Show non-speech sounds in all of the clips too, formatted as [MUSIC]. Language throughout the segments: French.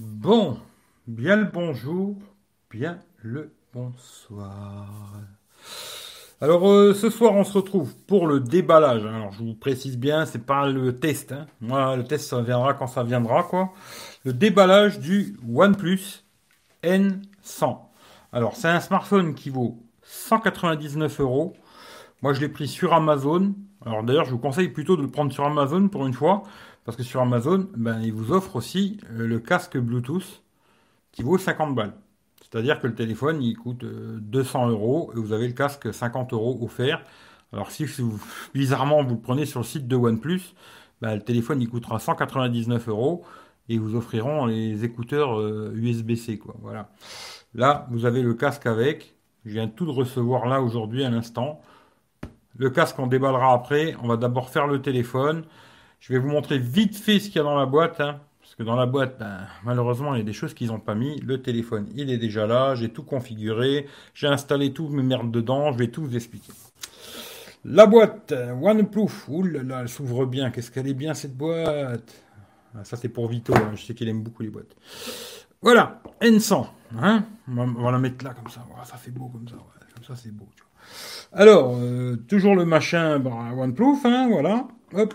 Bon, bien le bonjour, bien le bonsoir. Alors euh, ce soir on se retrouve pour le déballage. Alors je vous précise bien, c'est pas le test. Hein. Le test ça viendra quand ça viendra quoi. Le déballage du OnePlus N100. Alors c'est un smartphone qui vaut 199 euros. Moi je l'ai pris sur Amazon. Alors d'ailleurs je vous conseille plutôt de le prendre sur Amazon pour une fois. Parce que sur Amazon, ben, ils vous offrent aussi euh, le casque Bluetooth qui vaut 50 balles. C'est-à-dire que le téléphone, il coûte 200 euh, euros et vous avez le casque 50 euros offert. Alors si vous, [LAUGHS] bizarrement vous le prenez sur le site de OnePlus, ben, le téléphone il coûtera 199 euros et vous offriront les écouteurs USB-C. Euh. Voilà. Là, vous avez le casque avec. Je viens tout de recevoir là aujourd'hui à l'instant. Le casque, on déballera après. On va d'abord faire le téléphone. Je vais vous montrer vite fait ce qu'il y a dans la boîte. Hein, parce que dans la boîte, ben, malheureusement, il y a des choses qu'ils n'ont pas mis. Le téléphone, il est déjà là. J'ai tout configuré. J'ai installé toutes mes merdes dedans. Je vais tout vous expliquer. La boîte OnePlus. Ouh là elle s'ouvre bien. Qu'est-ce qu'elle est bien cette boîte? Ah, ça, c'est pour Vito. Hein. Je sais qu'il aime beaucoup les boîtes. Voilà, N100. Hein on, va, la mettre là comme ça. ça fait beau comme ça. Comme ça, c'est beau. Alors, euh, toujours le machin ben, OnePlus. Hein, voilà. Hop.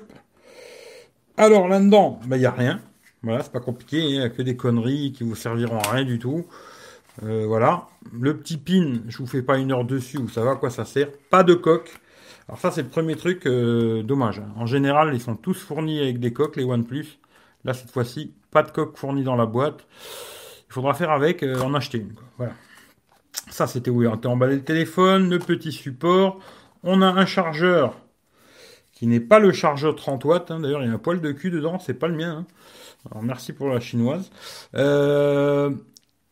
Alors là-dedans, il ben, n'y a rien. Voilà, c'est pas compliqué, il n'y a que des conneries qui vous serviront à rien du tout. Euh, voilà. Le petit pin, je vous fais pas une heure dessus, vous savez à quoi ça sert. Pas de coque. Alors ça, c'est le premier truc euh, dommage. En général, ils sont tous fournis avec des coques, les OnePlus. Là, cette fois-ci, pas de coque fournie dans la boîte. Il faudra faire avec, euh, en acheter une. Voilà. Ça, c'était où? On a emballé le téléphone, le petit support. On a un chargeur qui n'est pas le chargeur 30 watts. Hein. D'ailleurs, il y a un poil de cul dedans, c'est pas le mien. Hein. Alors, merci pour la chinoise. Euh,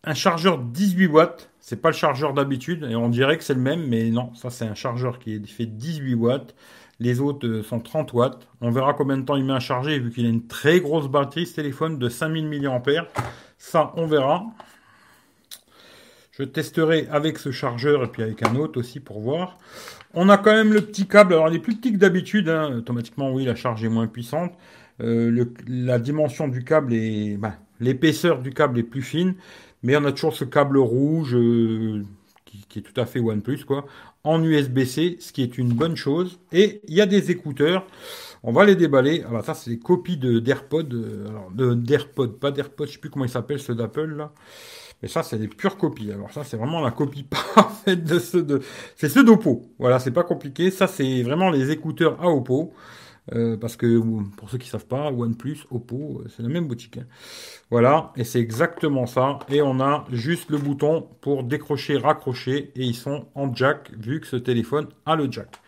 un chargeur 18 watts, c'est pas le chargeur d'habitude, et on dirait que c'est le même, mais non, ça c'est un chargeur qui fait 18 watts. Les autres euh, sont 30 watts. On verra combien de temps il met à charger, vu qu'il a une très grosse batterie, ce téléphone de 5000 mAh. Ça, on verra. Je testerai avec ce chargeur et puis avec un autre aussi pour voir. On a quand même le petit câble. Alors, il est plus petit que d'habitude. Hein. Automatiquement, oui, la charge est moins puissante. Euh, la dimension du câble est... Ben, l'épaisseur du câble est plus fine. Mais on a toujours ce câble rouge euh, qui, est tout à fait OnePlus, quoi. En USB-C, ce qui est une bonne chose. Et il y a des écouteurs. On va les déballer. Alors, ça, c'est des copies de d'AirPod. Euh, de d'AirPod, pas d'AirPod, je sais plus comment il s'appelle, ceux d'Apple, là. Mais ça, c'est des pures copies. Alors ça, c'est vraiment la copie [LAUGHS] parfaite de ceux de... C'est ceux d'Oppo. Voilà, c'est pas compliqué. Ça, c'est vraiment les écouteurs à Oppo. Euh, parce que pour ceux qui savent pas, OnePlus, Oppo, euh, c'est la même boutique. Hein. Voilà, et c'est exactement ça. Et on a juste le bouton pour décrocher, raccrocher, et ils sont en jack, vu que ce téléphone a le jack.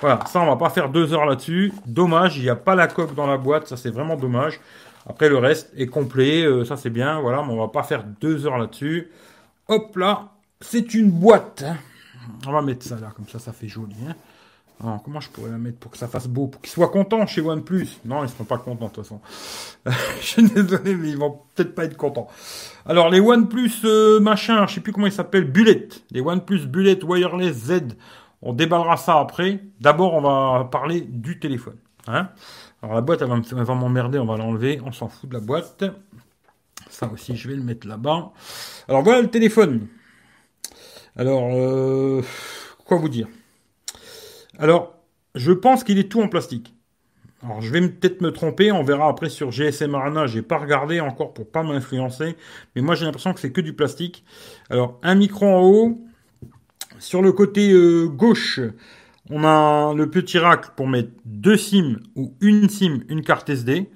Voilà, ça on va pas faire deux heures là-dessus. Dommage, il n'y a pas la coque dans la boîte, ça c'est vraiment dommage. Après, le reste est complet. Euh, ça, c'est bien. Voilà, mais on va pas faire deux heures là-dessus. Hop là, c'est une boîte. Hein. On va mettre ça là, comme ça, ça fait joli. Hein. comment je pourrais la mettre pour que ça fasse beau, pour qu'ils soient contents chez OnePlus? Non, ils seront pas contents de toute façon. [LAUGHS] je suis désolé, mais ils vont peut-être pas être contents. Alors les OnePlus euh, machin, je sais plus comment ils s'appellent, Bullet, les OnePlus Bullet Wireless Z. On déballera ça après. D'abord, on va parler du téléphone. Hein alors la boîte, elle va, m'emmerder, on va l'enlever, on s'en fout de la boîte. Ça aussi, je vais le mettre là-bas. Alors voilà le téléphone. Alors, euh, quoi vous dire? Alors, je pense qu'il est tout en plastique. Alors, je vais peut-être me tromper, on verra après sur GSM Arena, j'ai pas regardé encore pour pas m'influencer, mais moi j'ai l'impression que c'est que du plastique. Alors, un micro en haut, sur le côté euh, gauche, on a le petit rack pour mettre deux SIM ou une SIM, une carte SD.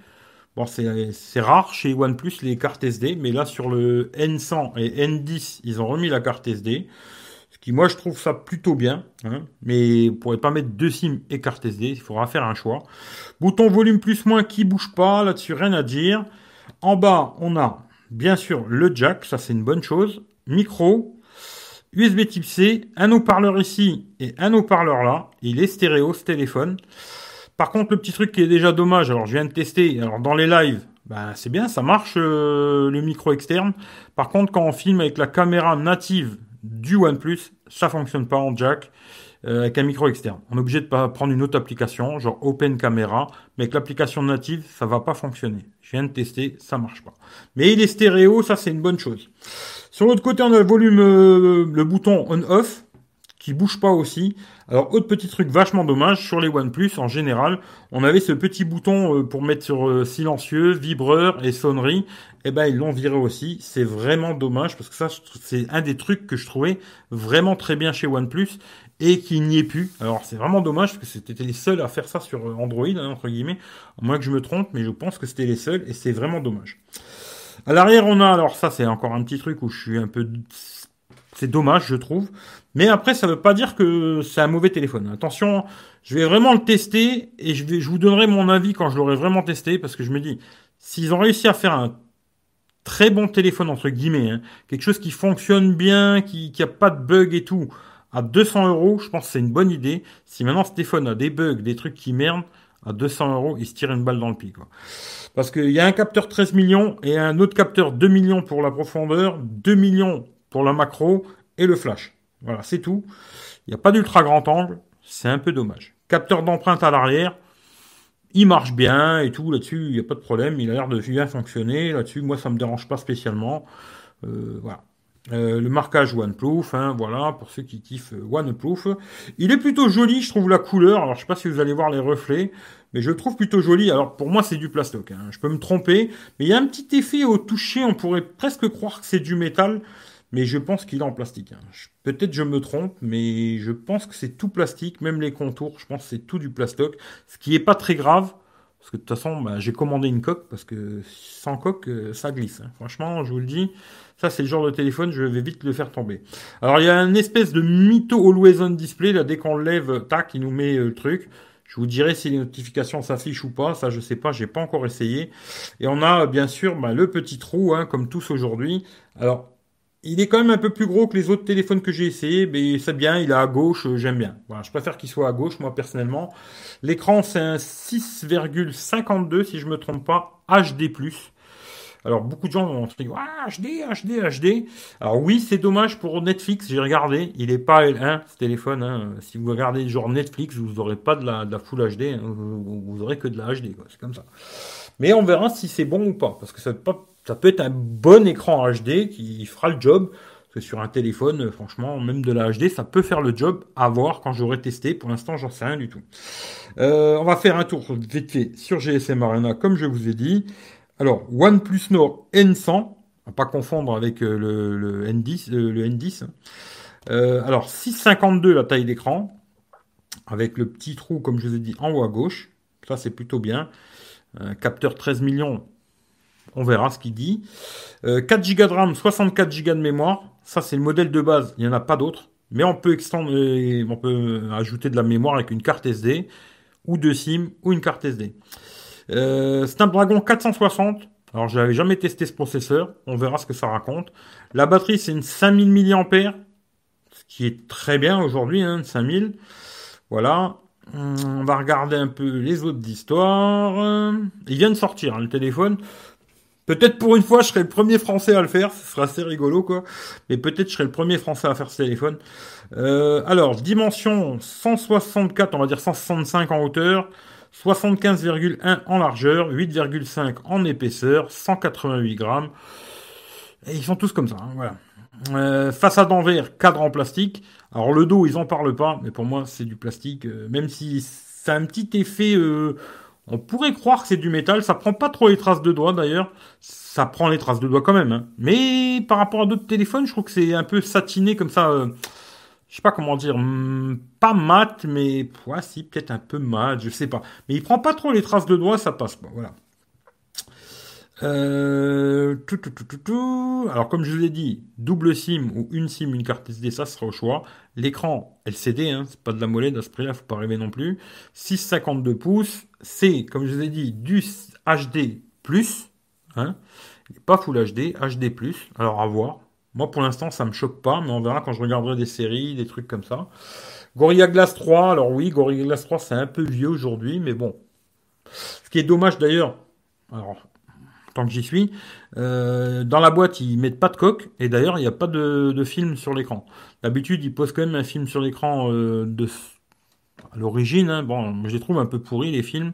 Bon, c'est rare chez OnePlus les cartes SD, mais là sur le N100 et N10, ils ont remis la carte SD. Ce qui, moi, je trouve ça plutôt bien. Hein. mais vous pourrez pas mettre deux SIM et carte SD, il faudra faire un choix. Bouton volume plus moins qui bouge pas, là-dessus rien à dire. En bas, on a bien sûr le jack, ça c'est une bonne chose. Micro, USB type C, un haut-parleur ici et un haut-parleur là. Il est stéréo ce téléphone. Par contre, le petit truc qui est déjà dommage, alors je viens de tester, alors dans les lives, ben, c'est bien, ça marche euh, le micro externe. Par contre, quand on filme avec la caméra native du OnePlus, ça fonctionne pas en jack. euh, avec un micro externe. On est obligé de prendre une autre application, genre Open Camera, mais avec l'application native, ça va pas fonctionner. Je viens de tester, ça marche pas. Mais il est stéréo, ça c'est une bonne chose. Sur l'autre côté, on a le volume, euh, le bouton on/off qui bouge pas aussi. Alors autre petit truc vachement dommage sur les OnePlus en général, on avait ce petit bouton euh, pour mettre sur euh, silencieux, vibreur et sonnerie. Eh ben ils l'ont viré aussi. C'est vraiment dommage parce que ça c'est un des trucs que je trouvais vraiment très bien chez OnePlus et qui n'y est plus. Alors c'est vraiment dommage parce que c'était les seuls à faire ça sur Android hein, entre guillemets. À moins que je me trompe, mais je pense que c'était les seuls et c'est vraiment dommage. À l'arrière on a alors ça c'est encore un petit truc où je suis un peu c'est dommage, je trouve. Mais après, ça ne veut pas dire que c'est un mauvais téléphone. Attention, je vais vraiment le tester et je, vous donnerai mon avis quand je l'aurai vraiment testé parce que je me dis, s'ils ont réussi à faire un très bon téléphone, entre guillemets, hein, quelque chose qui fonctionne bien, qui n'a pas de bug et tout, à 200 euros, je pense que c'est une bonne idée. Si maintenant ce téléphone a des bugs, des trucs qui merdent, à 200 euros, il se tire une balle dans le pied. Quoi. Parce qu'il y a un capteur 13 millions et un autre capteur 2 millions pour la profondeur, 2 millions pour la macro et le flash. Voilà, c'est tout. Il n'y a pas d'ultra grand angle, c'est un peu dommage. Capteur d'empreinte à l'arrière, il marche bien et tout, là-dessus, il n'y a pas de problème, il a l'air de bien fonctionner, là-dessus, moi, ça ne me dérange pas spécialement. Euh, voilà. Euh, le marquage OneProof, hein, voilà, pour ceux qui kiffent euh, OneProof. Il est plutôt joli, je trouve la couleur. Alors, je sais pas si vous allez voir les reflets, mais je trouve plutôt joli. Alors, pour moi, c'est du plastoc. Hein. Je peux me tromper, mais il y a un petit effet au toucher. On pourrait presque croire que c'est du métal mais je pense qu'il est en plastique. Hein. Peut-être je me trompe, mais je pense que c'est tout plastique, même les contours, je pense que c'est tout du plastoc, ce qui est pas très grave, parce que de toute façon, bah, j'ai commandé une coque, parce que sans coque, euh, ça glisse. Hein. Franchement, je vous le dis, ça c'est le genre de téléphone, je vais vite le faire tomber. Alors il y a une espèce de mytho always on display, là dès qu'on lève, tac, il nous met euh, le truc. Je vous dirai si les notifications s'affichent ou pas, ça je sais pas, j'ai pas encore essayé. Et on a bien sûr bah, le petit trou, hein, comme tous aujourd'hui. Alors il est quand même un peu plus gros que les autres téléphones que j'ai essayé, mais c'est bien, il est à gauche, euh, j'aime bien. Voilà, je préfère qu'il soit à gauche, moi personnellement. L'écran, c'est un 6,52, si je me trompe pas, HD+. Alors beaucoup de gens vont se dire ah, HD, HD, HD. Alors oui, c'est dommage pour Netflix. J'ai regardé, il est pas L1 ce téléphone. Hein. Si vous regardez genre Netflix, vous n'aurez pas de la, Full HD. Hein. Vous, vous, aurez que de la HD. C'est comme ça. Mais on verra si c'est bon ou pas, parce que ça peut pas ça peut être un bon écran HD qui fera le job. Parce que sur un téléphone, franchement, même de la HD, ça peut faire le job à voir quand j'aurai testé. Pour l'instant, j'en sais rien du tout. Euh, on va faire un tour vite fait sur GSM Arena, comme je vous ai dit. Alors, OnePlus Nord N100, à pas confondre avec euh, le, N10. le N10. Euh, alors, 6,52 la taille d'écran, avec le petit trou, comme je vous ai dit, en haut à gauche. Ça, c'est plutôt bien. capteur 13 millions, on verra ce qu'il dit. 4 euh, Go de RAM, 64 Go de mémoire. Ça, c'est le modèle de base. Il n'y en a pas d'autres. Mais on peut extendre, on peut ajouter de la mémoire avec une carte SD, ou deux SIM, ou une carte SD. Euh, Snapdragon 460. Alors, je n'avais jamais testé ce processeur. On verra ce que ça raconte. La batterie, c'est une 5000 mAh. Ce qui est très bien aujourd'hui, hein, 5000. Voilà. On va regarder un peu les autres histoires. Il vient de sortir, hein, le téléphone. Peut-être pour une fois, je serai le premier Français à le faire. Ce sera assez rigolo, quoi. Mais peut-être je serai le premier Français à faire ce téléphone. Euh, alors, dimension 164, on va dire 165 en hauteur, 75,1 en largeur, 8,5 en épaisseur, 188 grammes. Et ils sont tous comme ça, hein, voilà. Euh, façade en verre, cadre en plastique. Alors le dos, ils en parlent pas, mais pour moi c'est du plastique. Euh, même si c'est un petit effet euh, on pourrait croire que c'est du métal, ça prend pas trop les traces de doigts d'ailleurs, ça prend les traces de doigts quand même. Hein. Mais par rapport à d'autres téléphones, je trouve que c'est un peu satiné comme ça. Euh, je sais pas comment dire, hmm, pas mat, mais ouais, si peut-être un peu mat, je sais pas. Mais il prend pas trop les traces de doigts, ça passe pas. Voilà. Euh, tout, tout, tout, tout, Alors, comme je vous l'ai dit, double SIM ou une SIM, une carte SD, ça sera au choix. L'écran LCD, hein, c'est pas de la molette à ce prix-là, faut pas rêver non plus. 6,52 pouces. C'est, comme je vous ai dit, du HD+. Hein. Pas Full HD, HD+. Alors, à voir. Moi, pour l'instant, ça me choque pas, mais on verra quand je regarderai des séries, des trucs comme ça. Gorilla Glass 3. Alors oui, Gorilla Glass 3, c'est un peu vieux aujourd'hui, mais bon. Ce qui est dommage d'ailleurs, alors tant que j'y suis. Euh, dans la boîte, ils mettent pas de coque, et d'ailleurs, il n'y a pas de, film sur l'écran. D'habitude, ils posent quand même un film sur l'écran euh, de à l'origine. Hein. Bon, je les trouve un peu pourris les films,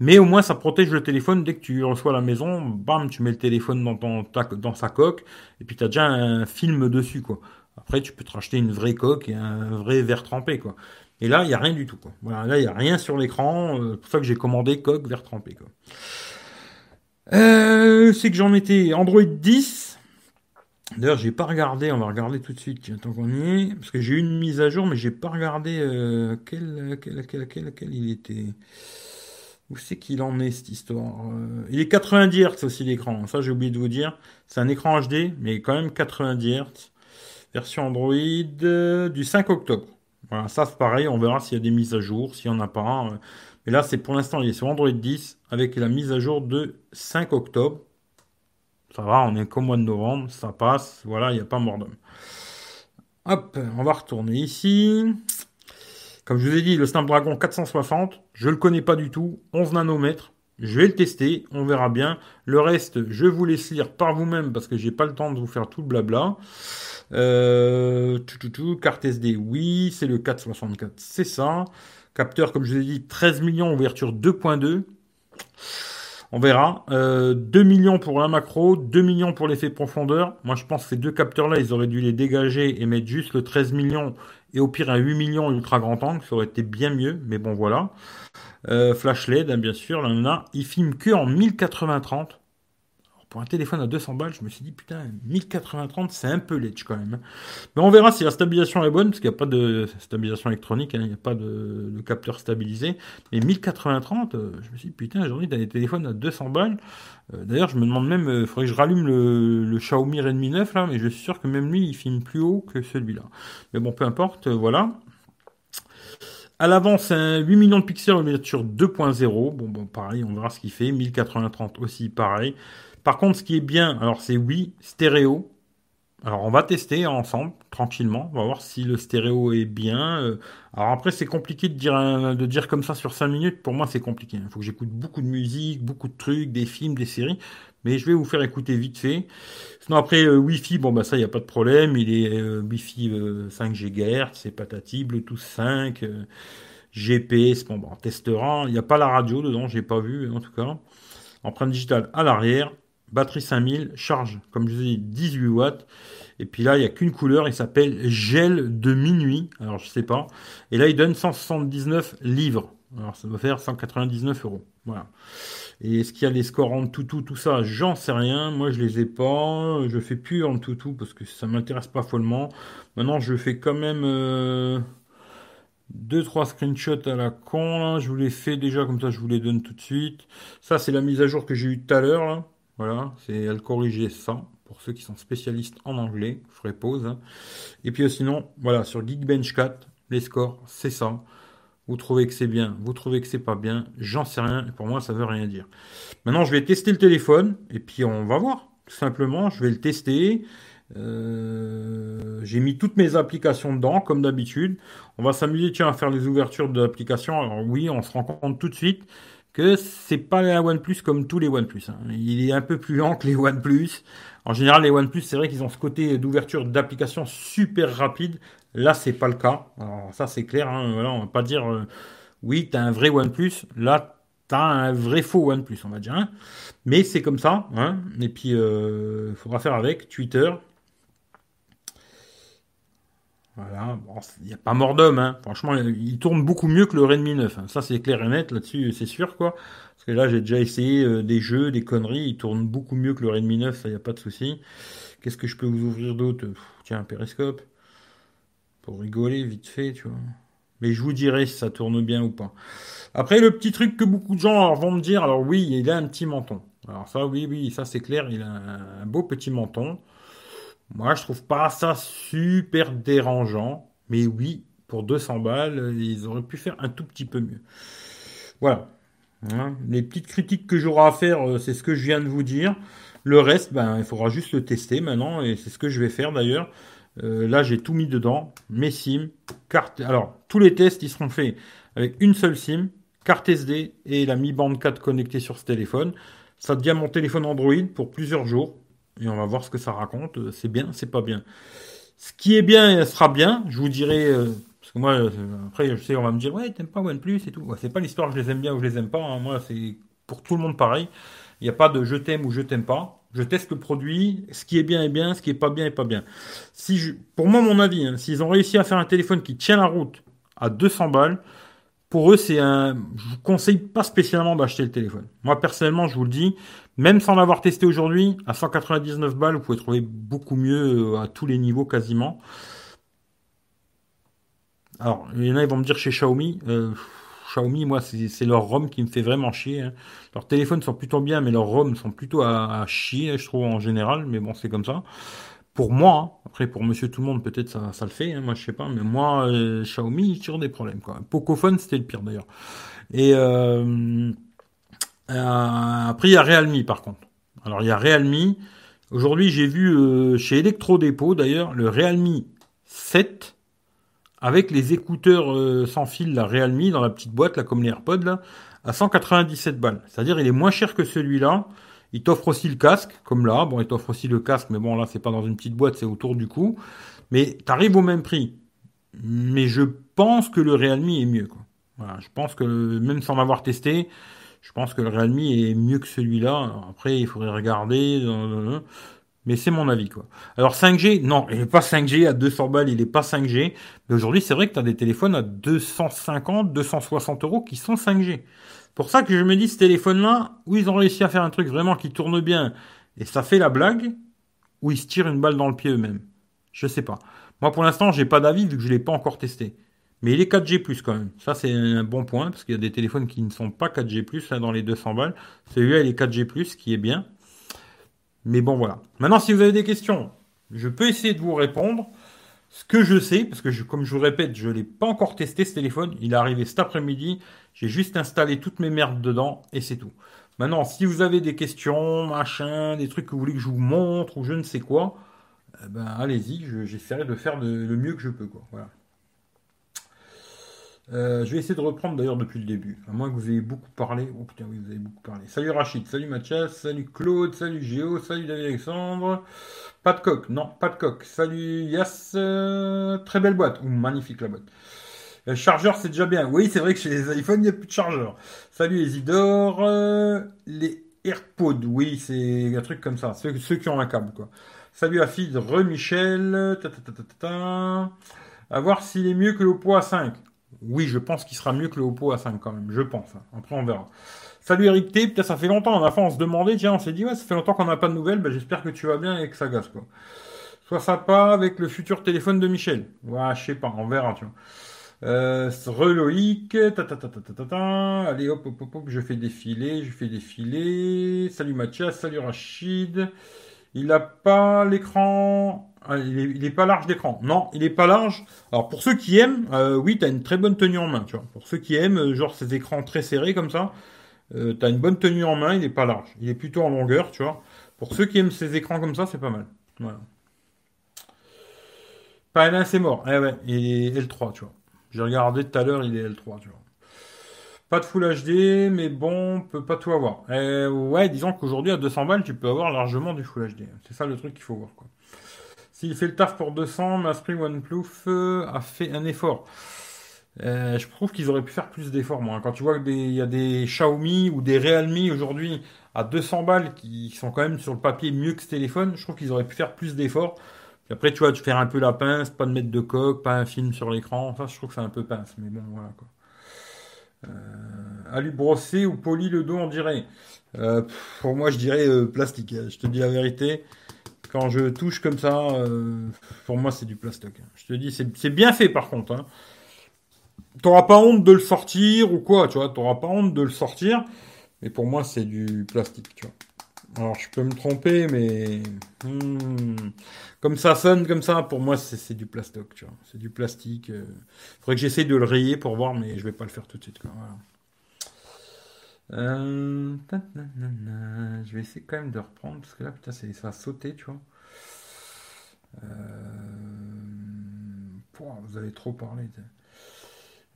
mais au moins ça protège le téléphone dès que tu reçois la maison. Bam, tu mets le téléphone dans ton dans sa coque, et puis tu as déjà un film dessus, quoi. Après, tu peux te racheter une vraie coque et un vrai verre trempé, quoi. Et là, il n'y a rien du tout. Voilà, là, il n'y a rien sur l'écran. Euh, c'est pour ça que j'ai commandé coque, verre trempé, quoi. Euh, c'est que j'en mettais Android 10. D'ailleurs, j'ai pas regardé, on va regarder tout de suite, tant qu'on y est, parce que j'ai eu une mise à jour, mais j'ai pas regardé euh, quel, quel, quel, quel, il était. Où c'est qu'il en est cette histoire euh, Il est 90 Hz aussi l'écran, ça j'ai oublié de vous dire. C'est un écran HD, mais quand même 90 Hz. Version Android euh, du 5 octobre. Voilà, ça c'est pareil, on verra s'il y a des mises à jour, s'il y en a pas. Mais là, c'est pour l'instant, il est sur Android 10 avec la mise à jour de 5 octobre. Ça va, on est qu'au mois de novembre, ça passe. Voilà, il n'y a pas mort d'homme. Hop, on va retourner ici. Comme je vous ai dit, le Snapdragon 460, je ne le connais pas du tout. 11 nanomètres. Je vais le tester, on verra bien. Le reste, je vous laisse lire par vous-même parce que j'ai pas le temps de vous faire tout le blabla. Euh, tout, tout, carte SD, oui, c'est le 464, c'est ça. Capteur, comme je vous ai dit, 13 millions, ouverture 2.2. On verra. 2 euh, millions pour la macro, 2 millions pour l'effet profondeur. Moi, je pense que ces deux capteurs-là, ils auraient dû les dégager et mettre juste le 13 millions et au pire un 8 millions ultra grand angle. Ça aurait été bien mieux, mais bon, voilà. Euh, flash LED, hein, bien sûr, là, on a. Il filme que en 1080-30 pour un téléphone à 200 balles, je me suis dit, putain, 1080-30, c'est un peu ledge quand même. Mais on verra si la stabilisation est bonne, parce qu'il n'y a pas de stabilisation électronique, hein, il n'y a pas de, capteur stabilisé. Mais 1080-30, euh, je me suis dit, putain, aujourd'hui, t'as des téléphones à 200 balles. Euh, d'ailleurs, je me demande même, il euh, faudrait que je rallume le, Xiaomi Redmi 9, là, mais je suis sûr que même lui, il filme plus haut que celui-là. Mais bon, peu importe, voilà. À l'avant, c'est un 8 millions de pixels en miniature 2.0. Bon, bon, pareil, on verra ce qu'il fait. 1080-30 aussi, pareil. Par contre, ce qui est bien, alors c'est oui, stéréo. Alors on va tester ensemble, tranquillement. On va voir si le stéréo est bien. Euh, alors après, c'est compliqué de dire, comme ça sur 5 minutes. Pour moi, c'est compliqué. Il faut que j'écoute beaucoup de musique, beaucoup de trucs, des films, des séries. Mais je vais vous faire écouter vite fait. Sinon après, euh, Wi-Fi, bon bah ça, il n'y a pas de problème. Il est euh, Wi-Fi 5 GHz, c'est patati, Bluetooth 5, GPS, bon bah on testera. Il n'y a pas la radio dedans, j'ai pas vu en tout cas. Empreinte digitale à l'arrière batterie 5000, charge, comme je vous ai dit, 18 watts. Et puis là, il n'y a qu'une couleur, il s'appelle gel de minuit. Alors, je sais pas. Et là, il donne 179 livres. Alors, ça doit faire 199 euros. Voilà. Et est-ce qu'il y a les scores en tout, tout ça? J'en sais rien. Moi, je les ai pas. Je fais plus en tout, parce que ça m'intéresse pas follement. Maintenant, je fais quand même. Euh, deux trois screenshots à la con je vous les fais déjà comme ça je vous les donne tout de suite ça c'est la mise à jour que j'ai eu tout à l'heure voilà, c'est elle corriger ça. Pour ceux qui sont spécialistes en anglais, je ferai pause. Et puis euh, sinon, voilà, sur Geekbench 4, les scores, c'est ça. Vous trouvez que c'est bien, vous trouvez que c'est pas bien, j'en sais rien, pour moi ça veut rien dire. Maintenant je vais tester le téléphone, et puis on va voir. Tout simplement, je vais le tester. Euh, j'ai mis toutes mes applications dedans, comme d'habitude. On va s'amuser, tiens, à faire les ouvertures d'applications. Alors oui, on se rend compte tout de suite que c'est pas un OnePlus comme tous les OnePlus. Hein. Il est un peu plus lent que les OnePlus. En général, les OnePlus, c'est vrai qu'ils ont ce côté d'ouverture d'application super rapide. Là, c'est pas le cas. Alors ça, c'est clair. Hein. Voilà, on va pas dire euh, oui, tu as un vrai OnePlus. Là, tu as un vrai faux OnePlus, on va dire. Hein. Mais c'est comme ça. Et puis, il euh, faudra faire avec Twitter. Voilà, il n'y a pas mort d'homme, hein. franchement, il tourne beaucoup mieux que le Redmi 9, hein. ça c'est clair et net, là-dessus c'est sûr quoi. Parce que là j'ai déjà essayé euh, des jeux, des conneries, il tourne beaucoup mieux que le Redmi 9, ça y a pas de souci. Qu'est-ce que je peux vous ouvrir d'autre? Tiens, un périscope, pour rigoler vite fait, tu vois. Mais je vous dirai si ça tourne bien ou pas. Après, le petit truc que beaucoup de gens vont me dire, alors oui, il a un petit menton. Alors ça, oui, oui, ça c'est clair, il a un beau petit menton. Moi, je trouve pas ça super dérangeant. Mais oui, pour 200 balles, ils auraient pu faire un tout petit peu mieux. Voilà. Hein, les petites critiques que j'aurai à faire, euh, c'est ce que je viens de vous dire. Le reste, ben, il faudra juste le tester maintenant, et c'est ce que je vais faire d'ailleurs. Euh, là, j'ai tout mis dedans, mes SIM, carte. Alors, tous les tests, ils seront faits avec une seule SIM, carte SD et la Mi Band 4 connectée sur ce téléphone. Ça devient mon téléphone Android pour plusieurs jours. Et on va voir ce que ça raconte. Euh, c'est bien, c'est pas bien. Ce qui est bien sera bien. Je vous dirai. Euh, parce que moi, euh, après, je sais, on va me dire, ouais, t'aimes pas OnePlus et tout. C'est pas l'histoire, je les aime bien ou je les aime pas. Hein. Moi, c'est pour tout le monde pareil. Il n'y a pas de je t'aime ou je t'aime pas. Je teste le produit. Ce qui est bien est bien, ce qui est pas bien est pas bien. Si je, pour moi, mon avis, hein, s'ils ont réussi à faire un téléphone qui tient la route à 200 balles, pour eux, c'est un. Je vous conseille pas spécialement d'acheter le téléphone. Moi, personnellement, je vous le dis, même sans l'avoir testé aujourd'hui, à 199 balles, vous pouvez trouver beaucoup mieux euh, à tous les niveaux quasiment. Alors, il y en a, ils vont me dire chez Xiaomi. Euh, Xiaomi, moi, c'est leur ROM qui me fait vraiment chier. Hein. Leurs téléphones sont plutôt bien, mais leurs ROM sont plutôt à, chier, je trouve, en général. Mais bon, c'est comme ça. Pour moi, après pour monsieur tout le monde, peut-être ça, ça le fait, hein. moi je sais pas, mais moi, euh, Xiaomi, il tire des problèmes. Quoi. Pocophone, c'était le pire d'ailleurs. Et euh, euh, après, il y a Realme par contre. Alors il y a Realme. Aujourd'hui, j'ai vu chez Electro d'ailleurs le Realme 7 avec les écouteurs sans fil, la Realme dans la petite boîte, là, comme les AirPods, là, à 197 balles. C'est-à-dire, il est moins cher que celui-là. Il t'offre aussi le casque, comme là. Bon, il t'offre aussi le casque, mais bon, là, c'est pas dans une petite boîte, c'est autour du cou. Mais t'arrives au même prix. Mais je pense que le Realme est mieux, quoi. Je pense que, même sans l'avoir testé, je pense que le Realme est mieux que celui-là. Après, il faudrait regarder. Mais c'est mon avis, quoi. Alors 5G, non, il n'est pas 5G à 200 balles, il n'est pas 5G. Mais aujourd'hui, c'est vrai que tu as des téléphones à 250, 260 euros qui sont 5G pour ça que je me dis, ce téléphone-là, où ils ont réussi à faire un truc vraiment qui tourne bien, et ça fait la blague, ou ils se tirent une balle dans le pied eux-mêmes. Je sais pas. Moi, pour l'instant, j'ai pas d'avis vu que je l'ai pas encore testé. Mais il est 4G+, quand même. Ça, c'est un bon point, parce qu'il y a des téléphones qui ne sont pas 4G+, là, dans les 200 balles. Celui-là, il est 4G+, qui est bien. Mais bon, voilà. Maintenant, si vous avez des questions, je peux essayer de vous répondre. Ce que je sais, parce que comme je vous répète, je ne l'ai pas encore testé ce téléphone, il est arrivé cet après-midi, j'ai juste installé toutes mes merdes dedans et c'est tout. Maintenant, si vous avez des questions, machin, des trucs que vous voulez que je vous montre ou je ne sais quoi, eh ben allez-y, j'essaierai de faire le mieux que je peux. Voilà. Euh, je vais essayer de reprendre d'ailleurs depuis le début, à moins que vous ayez beaucoup parlé. Oh putain, oui, vous avez beaucoup parlé. Salut Rachid, salut Mathias, salut Claude, salut Géo, salut David Alexandre. Pas de coq, non, pas de coq. Salut Yass, euh, très belle boîte, ou magnifique la boîte. Le chargeur, c'est déjà bien. Oui, c'est vrai que chez les iPhones, il n'y a plus de chargeur. Salut Isidore, euh, les AirPods, oui, c'est un truc comme ça, ceux, qui ont un câble, quoi. Salut Afid, re-Michel, ta, à voir s'il est mieux que l'Oppo A5. Oui, je pense qu'il sera mieux que le Oppo A5 quand même. Je pense. Hein. Après, on verra. Salut Eric T. Peut-être ça fait longtemps. On a fait, on se demandait, tiens, on s'est dit, ouais, ça fait longtemps qu'on n'a pas de nouvelles. Ben, j'espère que tu vas bien et que ça gasse, quoi. Sois sympa avec le futur téléphone de Michel. Ouais, je sais pas. On verra, tu vois. Euh, Reloïc, allez hop, hop, hop, hop, je fais défiler, je fais défiler. Salut Mathias, salut Rachid. Il a pas l'écran ah, il, est, pas large d'écran. Non, il est pas large. Alors pour ceux qui aiment, euh, oui, t'as une très bonne tenue en main, tu vois. Pour ceux qui aiment, euh, genre ces écrans très serrés comme ça, euh, t'as une bonne tenue en main. Il est pas large. Il est plutôt en longueur, tu vois. Pour ceux qui aiment ces écrans comme ça, c'est pas mal. Voilà. C'est mort. Eh ouais, est L3, tu vois. J'ai regardé tout à l'heure, il est L3, tu vois. Pas de Full HD, mais bon, on peut pas tout avoir. Eh, ouais, disons qu'aujourd'hui à 200 balles, tu peux avoir largement du Full HD. C'est ça le truc qu'il faut voir, quoi. S'il fait le taf pour 200, ma Spring OnePlus euh, a fait un effort. Euh, je trouve qu'ils auraient pu faire plus d'efforts, moi. Quand tu vois qu'il y a des Xiaomi ou des Realme aujourd'hui à 200 balles qui sont quand même sur le papier mieux que ce téléphone, je trouve qu'ils auraient pu faire plus d'efforts. Après, tu vois, tu faire un peu la pince, pas de mettre de coque, pas un film sur l'écran. Ça, je trouve que c'est un peu pince. Mais bon, voilà quoi. Euh, à lui brosser ou poli le dos, on dirait. pour moi, je dirais plastique. Je te dis la vérité. Quand je touche comme ça, euh, pour moi, c'est du plastoc. Je te dis, c'est bien fait par contre. Hein. T'auras pas honte de le sortir ou quoi, tu vois. T'auras pas honte de le sortir. Mais pour moi, c'est du plastique, tu vois. Alors, je peux me tromper, mais hmm, comme ça sonne comme ça, pour moi, c'est du plastoc, tu vois. C'est du plastique. Euh. faudrait que j'essaye de le rayer pour voir, mais je vais pas le faire tout de suite. Euh, je vais essayer quand même de reprendre parce que là, putain, ça va sauter, tu vois. Euh, vous avez trop parlé.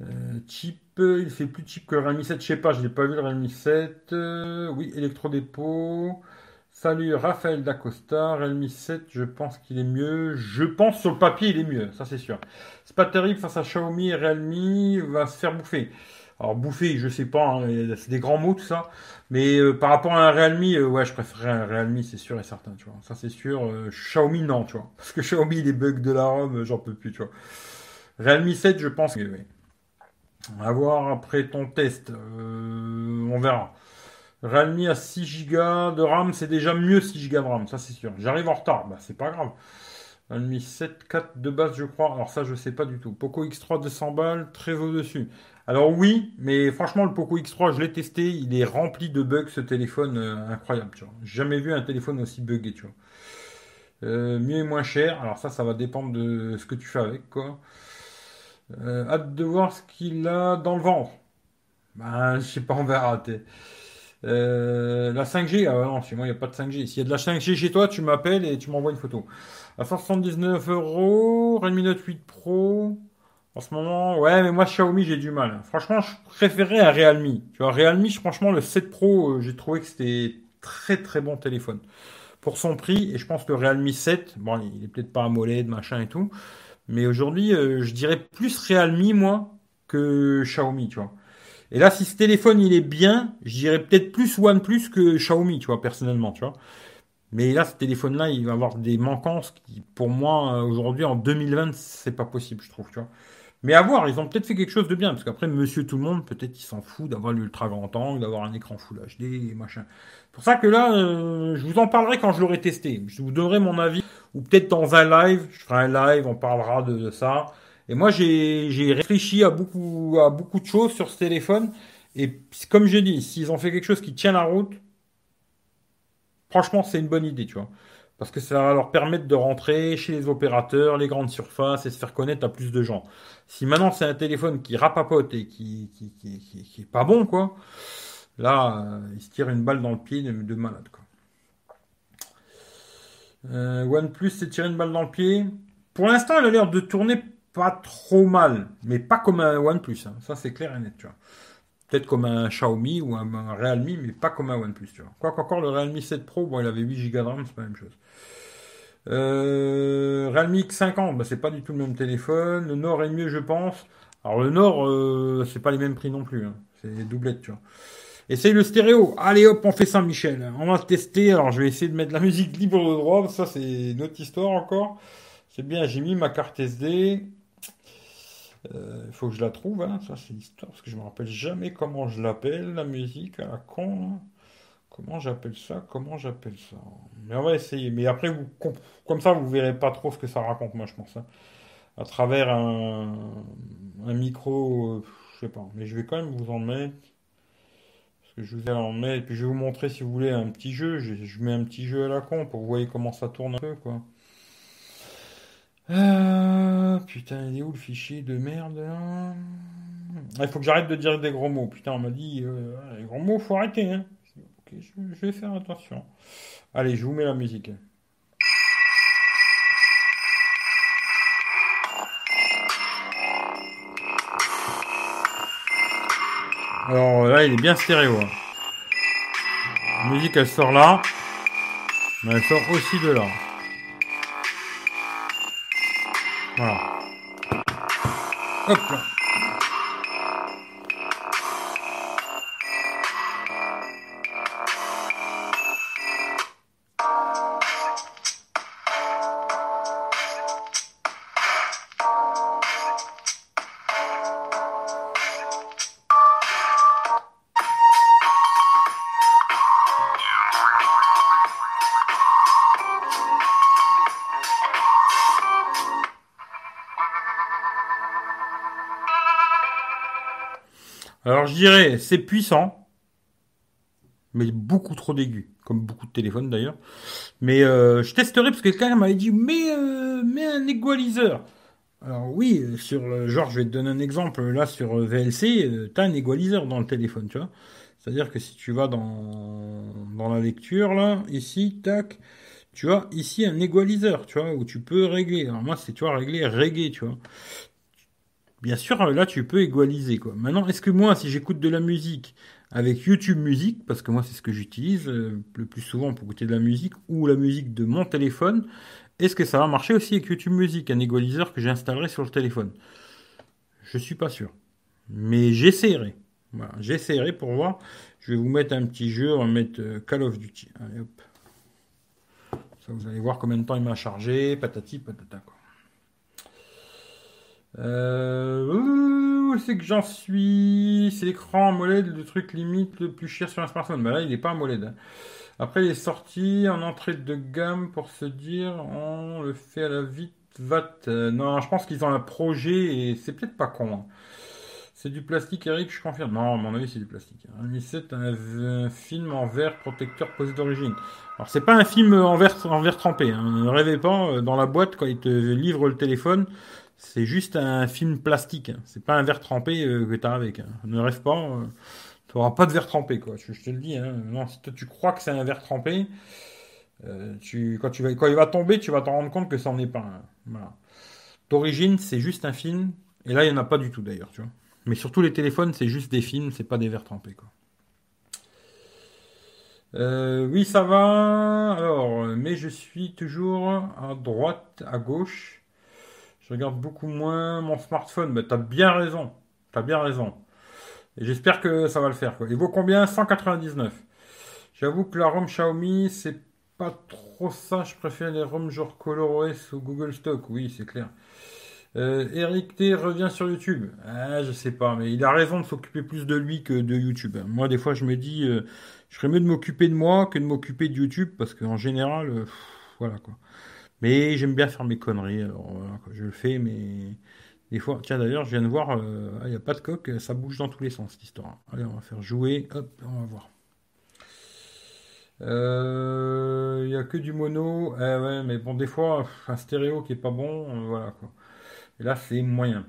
Euh, cheap, il fait plus cheap que le Realme 7, je sais pas, je l'ai pas vu le Realme 7. Euh, oui, électrodépôt. Salut Raphaël Dacosta, Realme 7, je pense qu'il est mieux. Je pense sur le papier, il est mieux, ça c'est sûr. C'est pas terrible face à Xiaomi et Realme, va se faire bouffer. Alors bouffer, je sais pas, hein, c'est des grands mots tout ça. Mais euh, par rapport à un Realme, euh, ouais, je préférerais un Realme, c'est sûr et certain, tu vois. Ça c'est sûr. Euh, Xiaomi non, tu vois. Parce que Xiaomi les bugs de la ROM, j'en peux plus, tu vois. Realme 7, je pense que oui. À voir après ton test, on verra. Realme à 6 Go de RAM, c'est déjà mieux 6 Go de RAM, ça c'est sûr. J'arrive en retard, bah c'est pas grave. Realme 7 4 de base, je crois. Alors ça, je sais pas du tout. Poco X3 200 balles, très au-dessus. Alors oui, mais franchement, le Poco X3, je l'ai testé, il est rempli de bugs, ce téléphone, euh, incroyable, tu vois. Jamais vu un téléphone aussi buggé, tu vois. Euh, mieux et moins cher. Alors ça, ça va dépendre de ce que tu fais avec, quoi. Euh, hâte de voir ce qu'il a dans le ventre. Ben, je sais pas, on verra. Euh, la 5G, ah non, chez moi il n'y a pas de 5G. S'il y a de la 5G chez toi, tu m'appelles et tu m'envoies une photo. À 179 euros, Redmi Note 8 Pro. En ce moment, ouais, mais moi Xiaomi j'ai du mal. Franchement, je préférais un Realme. Tu vois, Realme, franchement, le 7 Pro, euh, j'ai trouvé que c'était très très bon téléphone pour son prix. Et je pense que Realme 7, bon, il est peut-être pas AMOLED, machin et tout, mais aujourd'hui, euh, je dirais plus Realme moi que Xiaomi, tu vois. Et là, si ce téléphone il est bien, je dirais peut-être plus OnePlus que Xiaomi, tu vois, personnellement, tu vois. Mais là, ce téléphone-là, il va avoir des manquances qui, pour moi, euh, aujourd'hui, en 2020, c'est pas possible, je trouve, tu vois. Mais à voir, ils ont peut-être fait quelque chose de bien, parce qu'après, monsieur tout le monde, peut-être il s'en fout d'avoir l'ultra grand angle, d'avoir un écran Full HD, machin. C'est pour ça que là, euh, je vous en parlerai quand je l'aurai testé. Je vous donnerai mon avis, ou peut-être dans un live, je ferai un live, on parlera de ça. Et moi, j'ai réfléchi à beaucoup, à beaucoup de choses sur ce téléphone. Et comme j'ai dit, s'ils ont fait quelque chose qui tient la route, franchement, c'est une bonne idée, tu vois. Parce que ça va leur permettre de rentrer chez les opérateurs, les grandes surfaces et se faire connaître à plus de gens. Si maintenant c'est un téléphone qui rapapote et qui, qui, qui, est pas bon, quoi, là, euh, il se tire une balle dans le pied de, de malade, quoi. Euh, OnePlus s'est tiré une balle dans le pied. Pour l'instant, elle a l'air de tourner pas trop mal, mais pas comme un OnePlus. Hein. Ça, c'est clair et net, tu vois. Peut-être comme un Xiaomi ou un, Realme, mais pas comme un OnePlus, tu vois. Quoi qu'encore, le Realme 7 Pro, bon, il avait 8 Go de RAM, c'est pas la même chose. Euh, Realme X50, bah, c'est pas du tout le même téléphone. Le Nord est mieux, je pense. Alors, le Nord, euh, c'est pas les mêmes prix non plus. Hein. C'est des doublettes, tu vois. Essaye le stéréo. Allez hop, on fait ça, Michel. On va tester. Alors, je vais essayer de mettre la musique libre de droit. Ça, c'est une autre histoire encore. C'est bien, j'ai mis ma carte SD. Il euh, faut que je la trouve, hein. ça c'est l'histoire, parce que je me rappelle jamais comment je l'appelle, la musique à la con. Comment j'appelle ça? Comment j'appelle ça? Mais on va essayer. Mais après, comme ça, vous verrez pas trop ce que ça raconte, moi, je pense. Hein. À travers un, micro, euh, je sais pas. Mais je vais quand même vous en mettre. Parce que je vous en mettre. Et puis je vais vous montrer, si vous voulez, un petit jeu. Je, mets un petit jeu à la con pour vous voyez comment ça tourne un peu, quoi. Euh, putain, il est où le fichier de merde ah, Il faut que j'arrête de dire des gros mots. Putain, on m'a dit euh, les gros mots, faut arrêter. Hein. Je, vais faire attention. Allez, je vous mets la musique. Alors là, il est bien stéréo. Hein. La musique, elle sort là. Mais elle sort aussi de là. Voilà. Hop là. Alors je dirais, c'est puissant, mais beaucoup trop d'aigus, comme beaucoup de téléphones d'ailleurs. Mais euh, je testerai parce que quelqu'un m'avait dit, mais, euh, un égaliseur. Alors oui, sur genre, je vais te donner un exemple. Là, sur VLC, tu as un égaliseur dans le téléphone, tu vois. C'est-à-dire que si tu vas dans, la lecture, là, ici, tac, tu as ici un égaliseur, tu vois, où tu peux régler. Alors moi, c'est, tu vois, régler reggae, tu vois bien sûr, là, tu peux égaliser, quoi. Maintenant, est-ce que moi, si j'écoute de la musique avec YouTube Musique, parce que moi, c'est ce que j'utilise euh, le plus souvent pour écouter de la musique, ou la musique de mon téléphone, est-ce que ça va marcher aussi avec YouTube Musique, un égaliseur que j'installerai sur le téléphone? Je suis pas sûr. Mais j'essaierai. Voilà, j'essaierai pour voir. Je vais vous mettre un petit jeu, on va mettre euh, Call of Duty. Hop. Ça, vous allez voir combien de temps il m'a chargé, patati patata quoi. Euh, c'est que j'en suis? C'est l'écran AMOLED, le truc limite le plus cher sur un smartphone. Ben là, il n'est pas AMOLED. Hein. Après, il est sorti en entrée de gamme pour se dire on le fait à la vite VAT. Euh, non, je pense qu'ils ont un projet et c'est peut-être pas con. Hein. C'est du plastique, Eric, je confirme. Non, à mon avis, c'est du plastique. c'est un, film en verre protecteur posé d'origine. Alors, c'est pas un film en verre, en verre trempé. Hein. Ne rêvez pas, euh, dans la boîte, quand ils te livrent le téléphone, c'est juste un film plastique. Hein. C'est pas un verre trempé euh, que tu as avec. Hein. Ne rêve pas. Euh, tu n'auras pas de verre trempé, quoi. Je, te le dis. Hein. Non, si toi, tu crois que c'est un verre trempé, euh, tu, quand, il va tomber, tu vas t'en rendre compte que ça n'en est pas un. D'origine, c'est juste un film. Et là, il n'y en a pas du tout, d'ailleurs, tu vois. Mais surtout, les téléphones, c'est juste des films, c'est pas des verres trempés, quoi. oui, ça va. Alors, mais je suis toujours à droite, à gauche. Je regarde beaucoup moins mon smartphone. Mais t'as bien raison. T'as bien raison. Et j'espère que ça va le faire. Il vaut combien? 199. J'avoue que la ROM Xiaomi, c'est pas trop ça. Je préfère les ROM genre ColorOS ou Google Stock. Oui, c'est clair. Euh, Eric T revient sur YouTube. Ah, je sais pas, mais il a raison de s'occuper plus de lui que de YouTube. Moi, des fois, je me dis, euh, je ferais mieux de m'occuper de moi que de m'occuper de YouTube parce qu'en général, euh, voilà quoi. Mais j'aime bien faire mes conneries, je le fais, mais des fois, tiens d'ailleurs, je viens de voir, euh, il n'y a pas de coque, ça bouge dans tous les sens cette histoire. Allez, on va faire jouer, hop, on va voir. Euh, il n'y a que du mono, eh ouais, mais bon, des fois, un stéréo qui est pas bon, euh, voilà quoi. Et là, c'est moyen.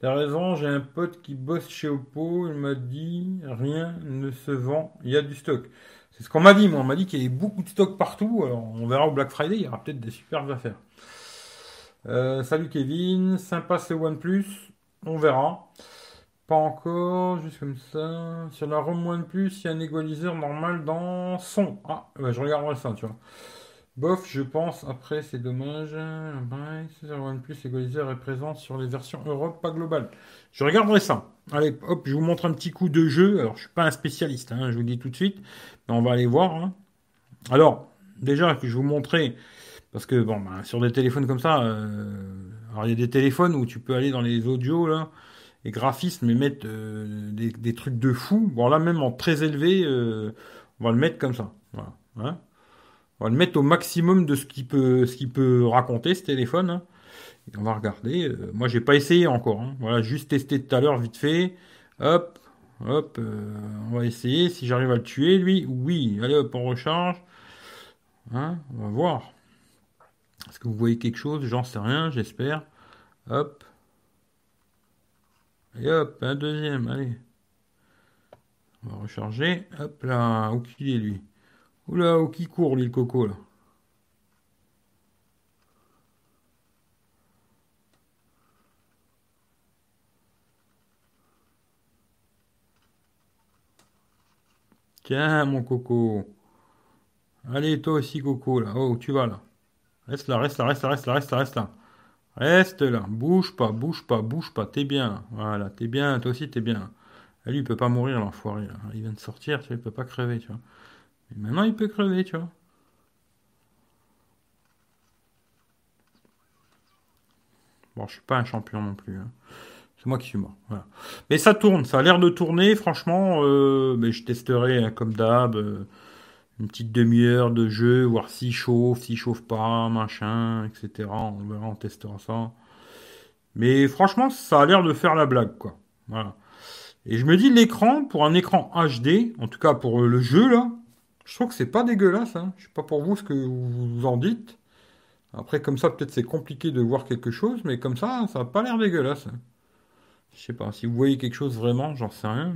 T'as raison, j'ai un pote qui bosse chez Oppo, il m'a dit rien ne se vend, il y a du stock. C'est ce qu'on m'a dit, moi. On m'a dit qu'il y avait beaucoup de stock partout. Alors, on verra au Black Friday, il y aura peut-être des superbes affaires. Euh, salut Kevin, sympa ce OnePlus. On verra. Pas encore, juste comme ça. Sur la ROM OnePlus, il y a un égaliseur normal dans son. Ah, je regarderai ça, tu vois. Bof, je pense, après, c'est dommage. Sur OnePlus, l'égaliseur est présent sur les versions Europe, pas global. Je regarderai ça. Allez, hop, je vous montre un petit coup de jeu. Alors, je suis pas un spécialiste, hein, je vous le dis tout de suite. Mais on va aller voir. Hein. Alors, déjà, que je vous montrer, parce que, bon, ben, sur des téléphones comme ça, euh, alors il y a des téléphones où tu peux aller dans les audios, là, et graphismes, et mettre euh, des, trucs de fou. Bon, là, même en très élevé, euh, on va le mettre comme ça. Hein. On va le mettre au maximum de ce qu'il peut, peut raconter, ce téléphone. On va regarder. Euh, moi, j'ai pas essayé encore. Hein. Voilà, juste testé tout à l'heure, vite fait. Hop, hop, euh, on va essayer. Si j'arrive à le tuer, lui, oui. Allez, hop, on recharge. Hein, on va voir. Est-ce que vous voyez quelque chose? J'en sais rien, j'espère. Hop. Et hop, un deuxième, allez. On va recharger. Hop là, où qu'il est lui? Oula, où qui court, lui, le coco, là? Tiens, mon coco. Allez, toi aussi, coco, là. Oh, tu vas, là. Reste là, reste là, reste là, reste là, reste là, reste là. Reste là. Bouge pas, bouge pas, bouge pas. T'es bien. Voilà, t'es bien. Toi aussi, t'es bien. Ah, lui, il peut pas mourir, l'enfoiré. Il vient de sortir, tu vois, il peut pas crever, tu vois. Maintenant, il peut crever, tu vois. Bon, je suis pas un champion non plus. Hein. C'est moi qui suis mort. Mais ça tourne, ça a l'air de tourner. Franchement, euh, mais je testerai hein, comme d'hab euh, une petite demi-heure de jeu, voir s'il chauffe, s'il chauffe pas, machin, etc. On verra, on testera ça. Mais franchement, ça a l'air de faire la blague, quoi. Voilà. Et je me dis l'écran pour un écran HD, en tout cas pour le jeu là, je trouve que c'est pas dégueulasse. Hein. Je sais pas pour vous ce que vous en dites. Après, comme ça, peut-être c'est compliqué de voir quelque chose, mais comme ça, ça n'a pas l'air dégueulasse. Hein. Je sais pas. Si vous voyez quelque chose vraiment, j'en sais rien,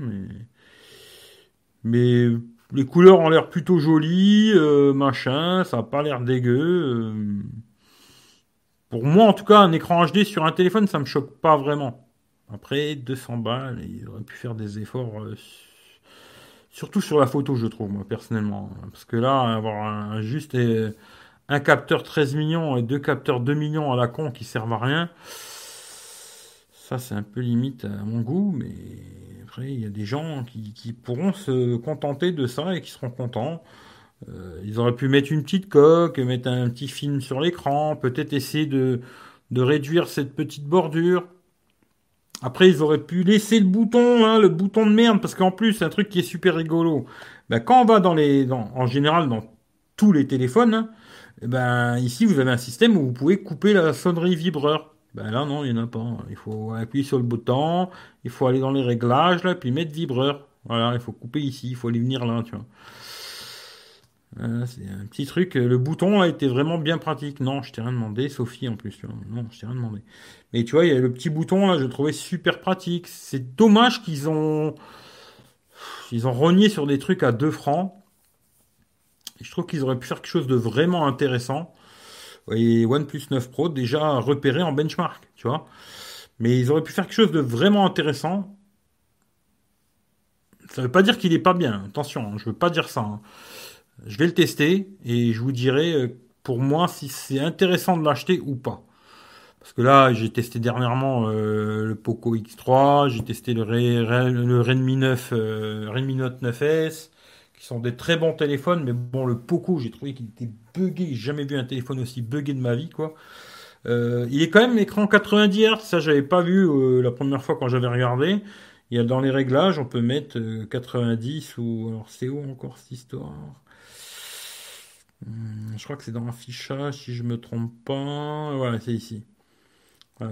mais. Les couleurs ont l'air plutôt jolies, euh, machin, ça n'a pas l'air dégueu. Euh. Pour moi, en tout cas, un écran HD sur un téléphone, ça me choque pas vraiment. Après, 200 balles, ils auraient pu faire des efforts, euh, surtout sur la photo, je trouve, moi, personnellement. Parce que là, avoir un, juste un capteur 13 millions et deux capteurs 2 millions à la con qui servent à rien, ça, c'est un peu limite à mon goût, mais après, il y a des gens qui, pourront se contenter de ça et qui seront contents. Euh, ils auraient pu mettre une petite coque, mettre un petit film sur l'écran, peut-être essayer de, de réduire cette petite bordure. Après, ils auraient pu laisser le bouton, hein, le bouton de merde, parce qu'en plus, un truc qui est super rigolo. Ben, quand on va dans les, en général, dans tous les téléphones, hein, eh ben, ici, vous avez un système où vous pouvez couper la sonnerie vibreur. Ben là, non, il n'y en a pas. Il faut appuyer sur le bouton, il faut aller dans les réglages, là, puis mettre vibreur. Voilà, il faut couper ici, il faut aller venir là, tu c'est un petit truc. Le bouton a été vraiment bien pratique. Non, je t'ai rien demandé, Sophie en plus. Non, je t'ai rien demandé. Mais tu vois, il y a le petit bouton là, je le trouvais super pratique. C'est dommage qu'ils ont, ils ont rogné sur des trucs à 2 francs. je trouve qu'ils auraient pu faire quelque chose de vraiment intéressant et OnePlus 9 Pro déjà repéré en benchmark, tu vois. Mais ils auraient pu faire quelque chose de vraiment intéressant. Ça ne veut pas dire qu'il n'est pas bien, attention, hein, je ne veux pas dire ça. Hein. Je vais le tester et je vous dirai euh, pour moi si c'est intéressant de l'acheter ou pas. Parce que là, j'ai testé dernièrement euh, le Poco X3, j'ai testé le, Redmi 9, euh, Redmi Note 9S, qui sont des très bons téléphones, mais bon, le Poco, j'ai trouvé qu'il était buggé. J'ai jamais vu un téléphone aussi buggé de ma vie, quoi. Euh, il est quand même écran 90 Hz, ça j'avais pas vu euh, la première fois quand j'avais regardé. Il y a dans les réglages, on peut mettre 90 euh, ou alors c'est où encore cette histoire? Hmm, Je crois que c'est dans l'affichage si je me trompe pas. Voilà, c'est ici.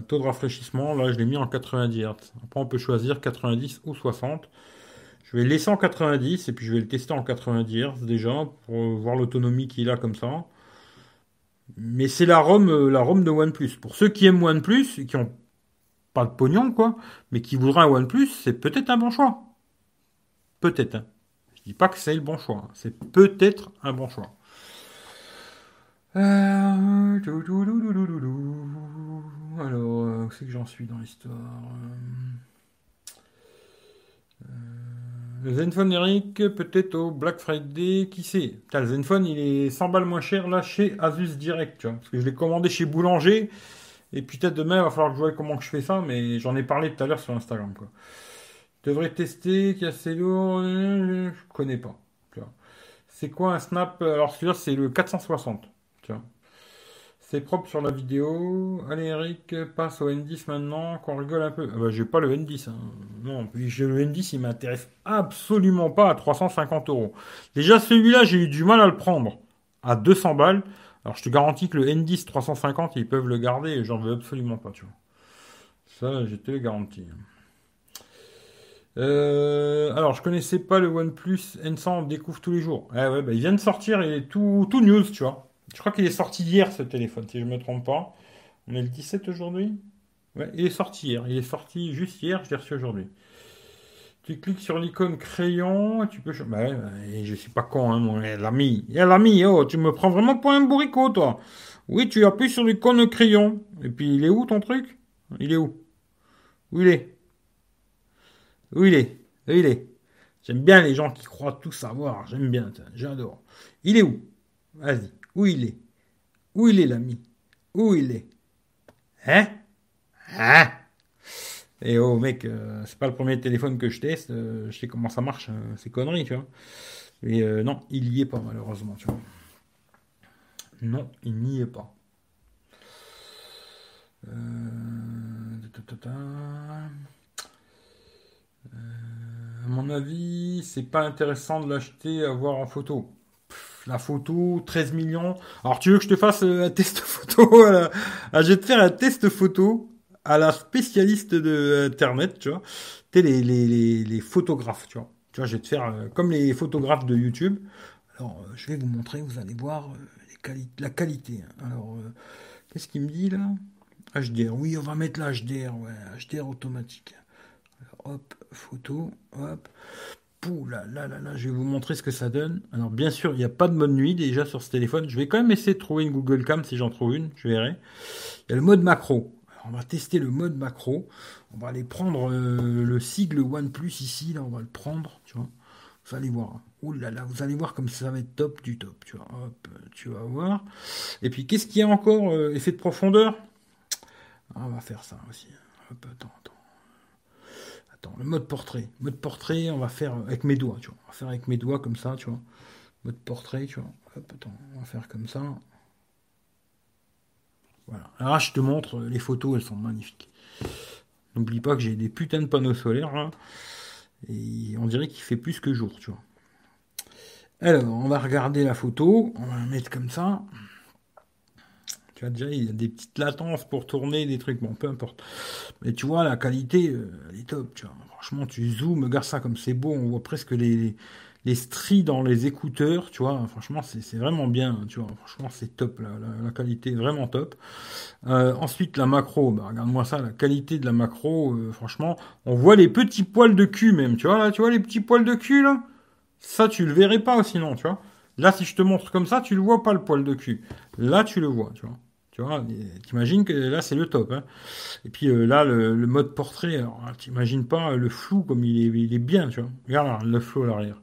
taux de rafraîchissement, là je l'ai mis en 90 Hz. Après on peut choisir 90 ou 60. Je vais le laisser en 90 et puis je vais le tester en 90 Hz déjà pour voir l'autonomie qu'il a comme ça. Mais c'est la ROM, euh, la ROM de OnePlus. Pour ceux qui aiment OnePlus et qui ont pas de pognon, quoi, mais qui voudraient un OnePlus, c'est peut-être un bon choix. Peut-être. Hein. Je dis pas que c'est le bon choix. Hein. C'est peut-être un bon choix. Euh, Alors, euh, où c'est que j'en suis dans l'histoire le Zenfone Eric, peut-être au Black Friday, qui sait? Le Zenfone, il est 100 balles moins cher là chez Asus Direct, tu vois, parce que je l'ai commandé chez Boulanger. Et peut-être demain, il va falloir que je vois comment je fais ça, mais j'en ai parlé tout à l'heure sur Instagram. Quoi. Je devrais tester, assez lourd, je connais pas. C'est quoi un snap? Alors celui-là, c'est le 460. Tu vois. C'est propre sur la vidéo. Allez Eric, passe au N10 maintenant, qu'on rigole un peu. Ah bah, j'ai pas le N10. Hein. Non, puis le N10, il m'intéresse absolument pas à 350 euros. Déjà celui-là, j'ai eu du mal à le prendre à 200 balles. Alors je te garantis que le N10 350, ils peuvent le garder et j'en veux absolument pas, tu vois. Ça, je te le. Euh, alors, je connaissais pas le OnePlus N100, on découvre tous les jours. Eh ouais, bah, il vient de sortir, est tout, tout news, tu vois. Je crois qu'il est sorti hier ce téléphone, si je ne me trompe pas. On est le 17 aujourd'hui? Ouais, il est sorti hier. Il est sorti juste hier, je l'ai reçu aujourd'hui. Tu cliques sur l'icône crayon, tu peux. Bah, bah, je suis pas con, hein, mon l'ami. Eh, l'ami, oh, tu me prends vraiment pour un bourricot, toi. Oui, tu appuies sur l'icône crayon. Et puis, il est où ton truc? Il est où? Où il est? Où il est? Où il est? J'aime bien les gens qui croient tout savoir. J'aime bien, j'adore. Il est où? Vas-y. Où il est? Où il est l'ami? Où il est? Hein? Hein? Et oh mec, euh, c'est pas le premier téléphone que je teste, euh, je sais comment ça marche, euh, c'est connerie, tu vois. Et non, il y est pas malheureusement, tu vois. Non, il n'y est pas. à mon avis, c'est pas intéressant de l'acheter à voir en photo la photo, 13 millions. Alors tu veux que je te fasse euh, un test photo? [LAUGHS] Ah, Je vais te faire un test photo à la spécialiste de Internet, tu vois. Tu les, les, photographes, tu vois. Tu vois, je vais te faire euh, comme les photographes de YouTube. Alors, euh, je vais vous montrer, vous allez voir la qualité. Hein. Alors, qu'est-ce qu'il me dit là? HDR, oui, on va mettre l'HDR, ouais, HDR automatique. hop, photo, hop. Pouh là, là, là, là, je vais vous montrer ce que ça donne. Alors, bien sûr, il n'y a pas de mode nuit déjà sur ce téléphone. Je vais quand même essayer de trouver une Google Cam si j'en trouve une, je verrai. Il y a le mode macro. on va tester le mode macro. On va aller prendre euh, le sigle OnePlus ici, là, on va le prendre, tu vois. Vous allez voir. Ouh là là, vous allez voir comme ça va être top du top, tu. Hop, tu vas voir. Et puis, qu'est-ce qu'il y a encore euh, Effet de profondeur? Ah, On va faire ça aussi. Hop, attends, attends. Attends, le mode portrait. Mode portrait, on va faire avec mes doigts, tu vois. On va faire avec mes doigts comme ça, tu vois. Mode portrait, tu vois. Hop, attends, on va faire comme ça. Voilà. Alors je te montre, les photos, elles sont magnifiques. N'oublie pas que j'ai des putains de panneaux solaires là. Et on dirait qu'il fait plus que jour, tu vois. Alors, on va regarder la photo, on va la mettre comme ça. Tu vois, déjà, il y a des petites latences pour tourner, des trucs, bon, peu importe. Mais tu vois, la qualité, euh, elle est top, tu vois. Franchement, tu zoomes, regarde ça comme c'est beau, on voit presque les, les stries dans les écouteurs, tu vois, franchement, c'est vraiment bien, tu vois, franchement, c'est top, la, qualité est vraiment top. Euh, ensuite, la macro, bah, regarde-moi ça, la qualité de la macro, euh, franchement, on voit les petits poils de cul même, tu vois, là, tu vois les petits poils de cul, là Ça, tu le verrais pas sinon, tu vois. Là, si je te montre comme ça, tu le vois pas, le poil de cul. Là, tu le vois, tu vois. Tu vois, t'imagines que là c'est le top. Hein. Et puis euh, là le, mode portrait, alors t'imagines pas le flou comme il est, bien, tu vois. Regarde le flou à l'arrière.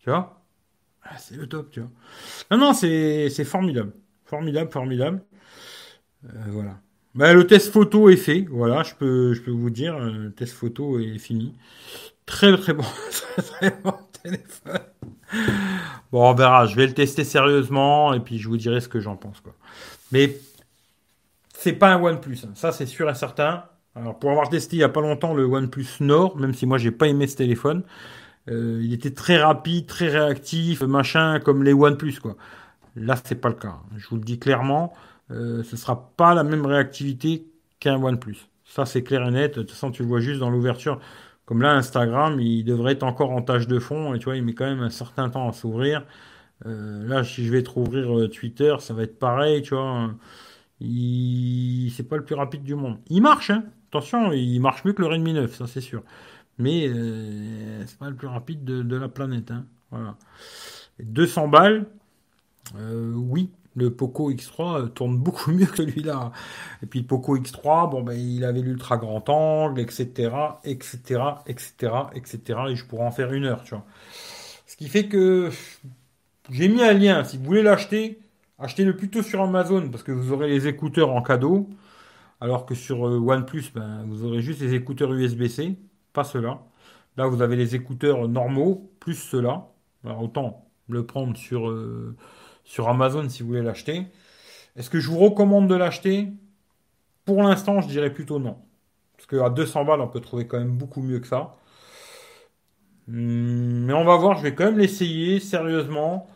Tu vois? Ah, C'est le top, tu vois. Non, non, c'est formidable. Formidable, formidable. Euh, voilà. Bah, le test photo est fait. Voilà, je peux, je peux vous dire, euh, le test photo est fini. Très, très bon, [LAUGHS] très, très bon téléphone. [LAUGHS] Bon, on verra. Je vais le tester sérieusement et puis je vous dirai ce que j'en pense, quoi. Mais c'est pas un OnePlus. Hein. Ça, c'est sûr et certain. Alors, pour avoir testé il y a pas longtemps le OnePlus Nord, même si moi j'ai pas aimé ce téléphone, euh, il était très rapide, très réactif, machin, comme les OnePlus, quoi. Là, c'est pas le cas. Je vous le dis clairement, euh, ce sera pas la même réactivité qu'un OnePlus. Ça, c'est clair et net. De toute façon, tu le vois juste dans l'ouverture. Comme là, Instagram, il devrait être encore en tâche de fond, et tu vois, il met quand même un certain temps à s'ouvrir. Euh, là, si je vais trop ouvrir euh, Twitter, ça va être pareil, tu vois. Il... C'est pas le plus rapide du monde. Il marche, hein. Attention, il marche mieux que le Redmi 9, ça c'est sûr mais euh, c'est pas le plus rapide de, la planète. Hein. Voilà. 200 balles, oui, le Poco X3 euh, tourne beaucoup [LAUGHS] mieux que celui-là. Et puis le Poco X3, bon ben il avait l'ultra grand angle, etc., etc., etc., etc. Et je pourrais en faire une heure, tu vois. Ce qui fait que j'ai mis un lien. Si vous voulez l'acheter, achetez-le plutôt sur Amazon parce que vous aurez les écouteurs en cadeau. Alors que sur OnePlus, ben, vous aurez juste les écouteurs USB-C pas cela. Là, vous avez les écouteurs normaux, plus cela. Alors, autant le prendre sur, euh, sur Amazon si vous voulez l'acheter. Est-ce que je vous recommande de l'acheter? Pour l'instant, je dirais plutôt non. Parce qu'à 200 balles, on peut trouver quand même beaucoup mieux que ça. Hmm, mais on va voir, je vais quand même l'essayer sérieusement.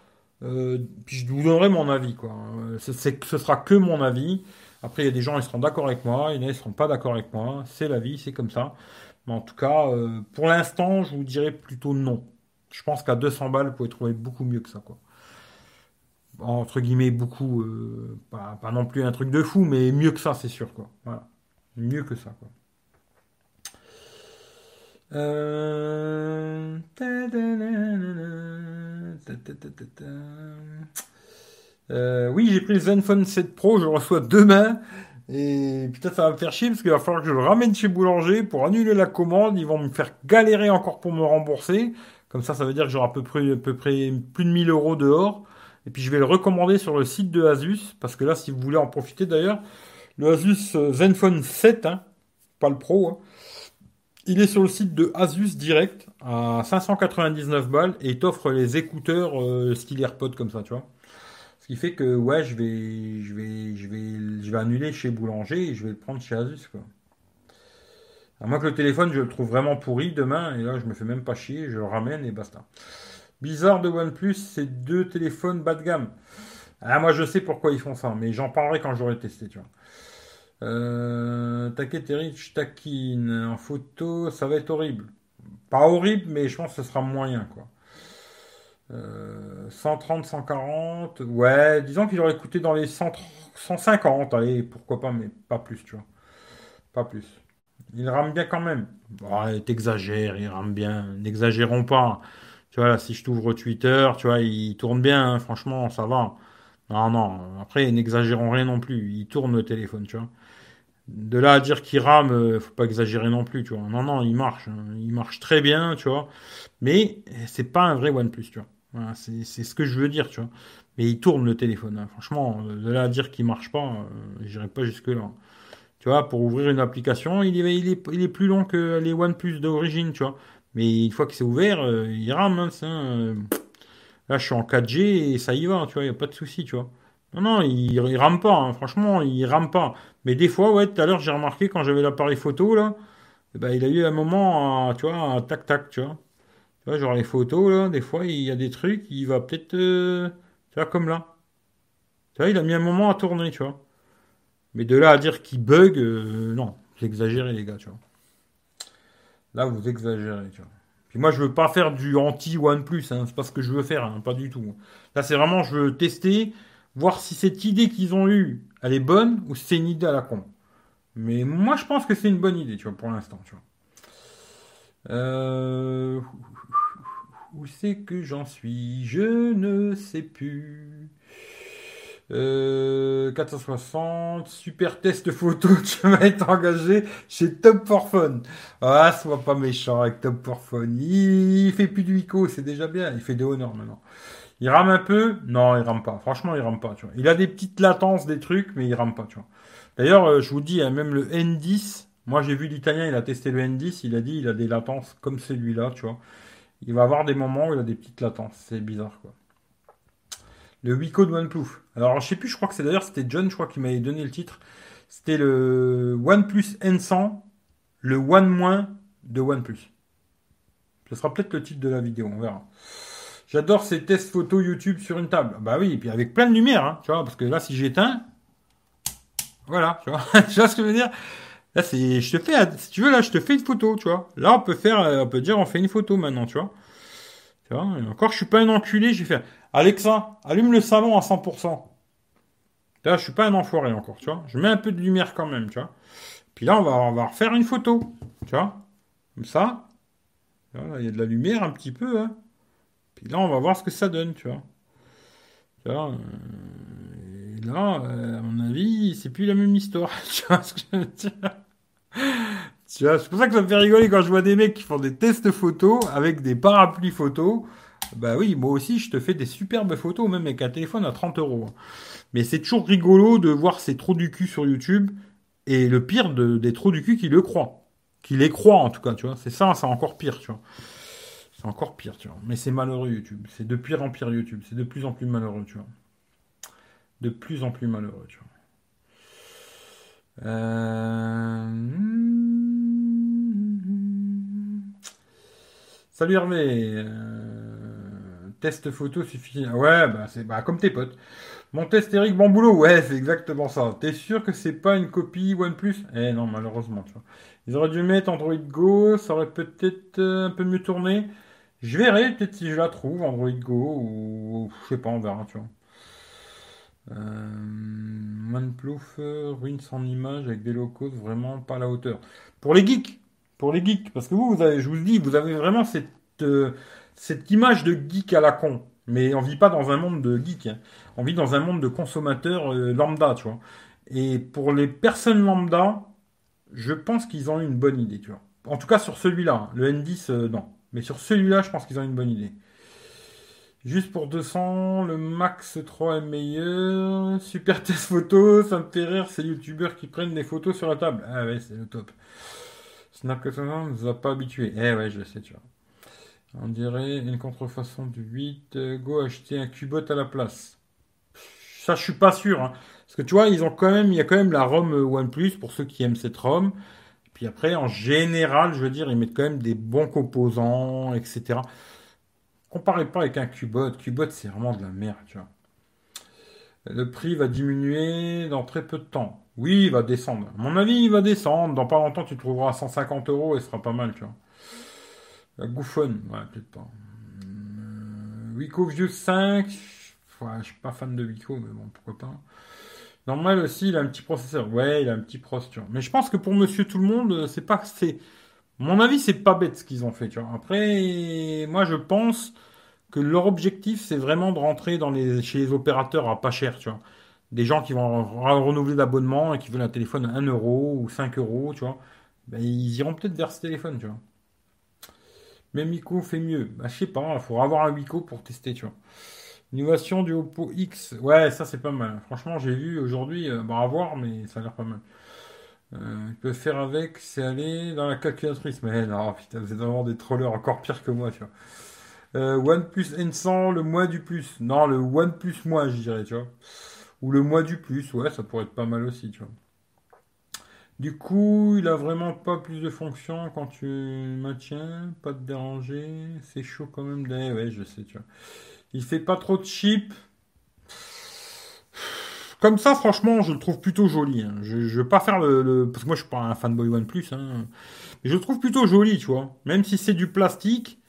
Euh, puis je vous donnerai mon avis. Quoi. Ce, ce sera que mon avis. Après, il y a des gens qui seront d'accord avec moi, il y en a qui ne seront pas d'accord avec moi. C'est la vie, c'est comme ça. Mais en tout cas, euh, pour l'instant, je vous dirais plutôt non. Je pense qu'à 200 balles, vous pouvez trouver beaucoup mieux que ça. Entre guillemets, beaucoup, euh, pas, non plus un truc de fou, mais mieux que ça, c'est sûr, quoi. Voilà. Mieux que ça, quoi. Oui, j'ai pris le Zenfone 7 Pro, je le reçois demain. Et peut-être ça va me faire chier parce qu'il va falloir que je le ramène chez Boulanger pour annuler la commande. Ils vont me faire galérer encore pour me rembourser. Comme ça, ça veut dire que j'aurai à peu près, à peu près plus de 1000 euros dehors. Et puis je vais le recommander sur le site de Asus. Parce que là, si vous voulez en profiter d'ailleurs, le Asus euh, Zenfone 7, hein, pas le Pro, hein, il est sur le site de Asus direct à 599 balles et il t'offre les écouteurs euh, style comme ça, tu vois qui fait que ouais, je vais, je vais, je vais, je vais annuler chez Boulanger et je vais le prendre chez Asus. À moins que le téléphone, je le trouve vraiment pourri demain et là, je me fais même pas chier, je le ramène et basta. Bizarre de OnePlus, c'est deux téléphones bas de gamme. Ah, moi, je sais pourquoi ils font ça, mais j'en parlerai quand j'aurai testé, tu vois. Euh, Rich Takin en photo, ça va être horrible. Pas horrible, mais je pense que ce sera moyen, quoi. 130, euh, 140, ouais, disons qu'il aurait coûté dans les 150, allez, pourquoi pas, mais pas plus, tu vois. Pas plus. Il rame bien quand même. Ouais, t'exagères, il rame bien. N'exagérons pas. Tu vois, là, si je t'ouvre Twitter, tu vois, il tourne bien, hein, franchement, ça va. Non, non, après, n'exagérons rien non plus. Il tourne le téléphone, tu vois. De là à dire qu'il rame, euh, faut pas exagérer non plus, tu vois. Non, non, il marche. hein. Il marche très bien, tu vois. Mais c'est pas un vrai OnePlus, tu vois. C'est ce que je veux dire, tu vois. Mais il tourne le téléphone. hein. Franchement, euh, de là à dire qu'il marche pas, euh, j'irai pas jusque-là. Tu vois, pour ouvrir une application, il est, il il est plus long que les OnePlus d'origine, tu vois. Mais une fois que c'est ouvert, euh, il rame, hein, ça, euh. Là, je suis en 4G et ça y va, tu vois, il n'y a pas de souci, tu vois. Non, non, il, il rame pas, hein, franchement, il rame pas. Mais des fois, ouais, tout à l'heure, j'ai remarqué quand j'avais l'appareil photo, là, eh ben, il a eu un moment, à, tu vois, un tac-tac, tu vois. Tu vois, genre les photos, là, des fois, il y a des trucs, il va peut-être, euh, tu vois, comme là. Tu vois, il a mis un moment à tourner, tu vois. Mais de là à dire qu'il bug, euh, non, vous exagérez, les gars, tu vois. Là, vous exagérez, tu vois. Puis moi, je veux pas faire du anti-OnePlus, hein, c'est pas ce que je veux faire, hein, pas du tout. Là, c'est vraiment, je veux tester, voir si cette idée qu'ils ont eue, elle est bonne ou si c'est une idée à la con. Mais moi, je pense que c'est une bonne idée, tu vois, pour l'instant, tu vois. Euh... Où c'est que j'en suis? Je ne sais plus. Euh, 460, super test photo, [LAUGHS] tu vas être engagé chez Top for Fun. Ah, sois pas méchant avec Top for Fun. Il fait plus du ICO, c'est déjà bien. Il fait des Honor maintenant. Il rame un peu? Non, il rame pas. Franchement, il rame pas, tu vois. Il a des petites latences, des trucs, mais il rame pas, tu vois. D'ailleurs, euh, je vous dis, hein, même le N10, moi j'ai vu l'italien, il a testé le N10, il a dit il a des latences comme celui-là, tu vois. Il va avoir des moments où il a des petites latences. C'est bizarre, quoi. Le Wiko de OnePlus. Alors, je sais plus, je crois que c'est d'ailleurs, c'était John, je crois, qui m'avait donné le titre. C'était le OnePlus N100, le One- de OnePlus. Ce sera peut-être le titre de la vidéo, on verra. J'adore ces tests photos YouTube sur une table. Bah oui, et puis avec plein de lumière, hein, tu vois, parce que là, si j'éteins, voilà, tu vois, [LAUGHS] tu vois ce que je veux dire? Là, c'est, je te fais, si tu veux, là, je te fais une photo, tu vois. Là, on peut faire, euh, on peut dire, on fait une photo maintenant, tu vois. Et encore, je suis pas un enculé, j'ai fait, Alexa, allume le salon à 100%. Là, je suis pas un enfoiré encore, tu vois. Je mets un peu de lumière quand même, tu vois. Puis là, on va, on va refaire une photo, tu vois. Comme ça. Il y a de la lumière un petit peu, hein. Puis là, on va voir ce que ça donne, tu vois. Tu vois. euh, et là, euh, à mon avis, c'est plus la même histoire. [LAUGHS] Tu vois ce que je veux dire? C'est pour ça que ça me fait rigoler quand je vois des mecs qui font des tests photos avec des parapluies photos. Bah oui, moi aussi, je te fais des superbes photos, même avec un téléphone à 30 euros. Mais c'est toujours rigolo de voir ces trous du cul sur YouTube. Et le pire de- des trous du cul qui le croient. Qui les croient, en tout cas, tu vois. C'est ça, c'est encore pire, tu vois. C'est encore pire, tu vois. Mais c'est malheureux, YouTube. C'est de pire en pire, YouTube. C'est de plus en plus malheureux, tu vois. De plus en plus malheureux, tu vois. Euh... Salut Hervé. Euh, Test photo suffit. Ouais, bah c'est bah, comme tes potes. Mon test Eric Bamboulot, ouais, c'est exactement ça. T'es sûr que c'est pas une copie OnePlus? Eh non, malheureusement, tu vois. Ils auraient dû mettre Android Go, ça aurait peut-être euh, un peu mieux tourné. Je verrai, peut-être si je la trouve, Android Go, ou je sais pas, on verra, tu vois. Euh, euh, ruine son image avec des locaux vraiment pas à la hauteur. Pour les geeks, pour les geeks, parce que vous, vous avez, je vous le dis, vous avez vraiment cette, euh, cette image de geek à la con. Mais on vit pas dans un monde de geek, hein. On vit dans un monde de consommateurs euh, lambda, tu vois. Et pour les personnes lambda, je pense qu'ils ont eu une bonne idée, tu vois. En tout cas sur celui-là, hein. le N10, euh, non. Mais sur celui-là, je pense qu'ils ont une bonne idée. Juste pour 200, le Max 3 est meilleur. Super test photo, ça me fait rire ces youtubeurs qui prennent des photos sur la table. Ah ouais, c'est le top. Snapchat ne nous a pas habitués. Eh ouais, je sais, tu vois. On dirait une contrefaçon du 8. Euh, Go acheter un Cubot à la place. Ça, je suis pas sûr. hein. Parce que tu vois, ils ont quand même, il y a quand même la ROM euh, OnePlus pour ceux qui aiment cette ROM. Puis après, en général, je veux dire, ils mettent quand même des bons composants, etc. Comparez pas avec un Cubot. Cubot, c'est vraiment de la merde, tu vois. Le prix va diminuer dans très peu de temps. Oui, il va descendre. Mon avis, il va descendre. Dans pas longtemps, tu trouveras 150 euros et ce sera pas mal, tu vois. La Gouffonne, ouais, peut-être pas. Euh, Wiko View 5. Ouais, je suis pas fan de Wiko, mais bon, pourquoi pas. Normal aussi, il a un petit processeur. Ouais, il a un petit processeur. Mais je pense que pour Monsieur Tout le Monde, euh, c'est pas, c'est, mon avis, c'est pas bête ce qu'ils ont fait, tu vois. Après, moi, je pense que leur objectif, c'est vraiment de rentrer dans les, chez les opérateurs à pas cher, tu vois. Des gens qui vont renouveler l'abonnement et qui veulent un téléphone à 1 euro ou 5 euros, tu vois, ben, ils iront peut-être vers ce téléphone, tu vois. Mais Miko fait mieux. Bah, je sais pas, il faudra avoir un Wiko pour tester, tu vois. Innovation du Oppo X. Ouais, ça c'est pas mal. Franchement, j'ai vu aujourd'hui, euh, bah, à voir, mais ça a l'air pas mal. Euh, il peut faire avec, c'est aller dans la calculatrice. Mais non, putain, vous êtes vraiment des trollers encore pire que moi, tu vois. Euh, OnePlus N100, le mois du plus. Non, le OnePlus mois, je dirais, tu vois. Ou le mois du plus, ouais, ça pourrait être pas mal aussi, tu vois. Du coup, il a vraiment pas plus de fonctions quand tu maintiens, pas de déranger, c'est chaud quand même. Ouais, je sais, tu vois. Il fait pas trop de chip. Comme ça, franchement, je le trouve plutôt joli. Hein. Je, je veux pas faire le, Parce que moi, je suis pas un fanboy OnePlus. Hein. Mais je le trouve plutôt joli, tu vois. Même si c'est du plastique,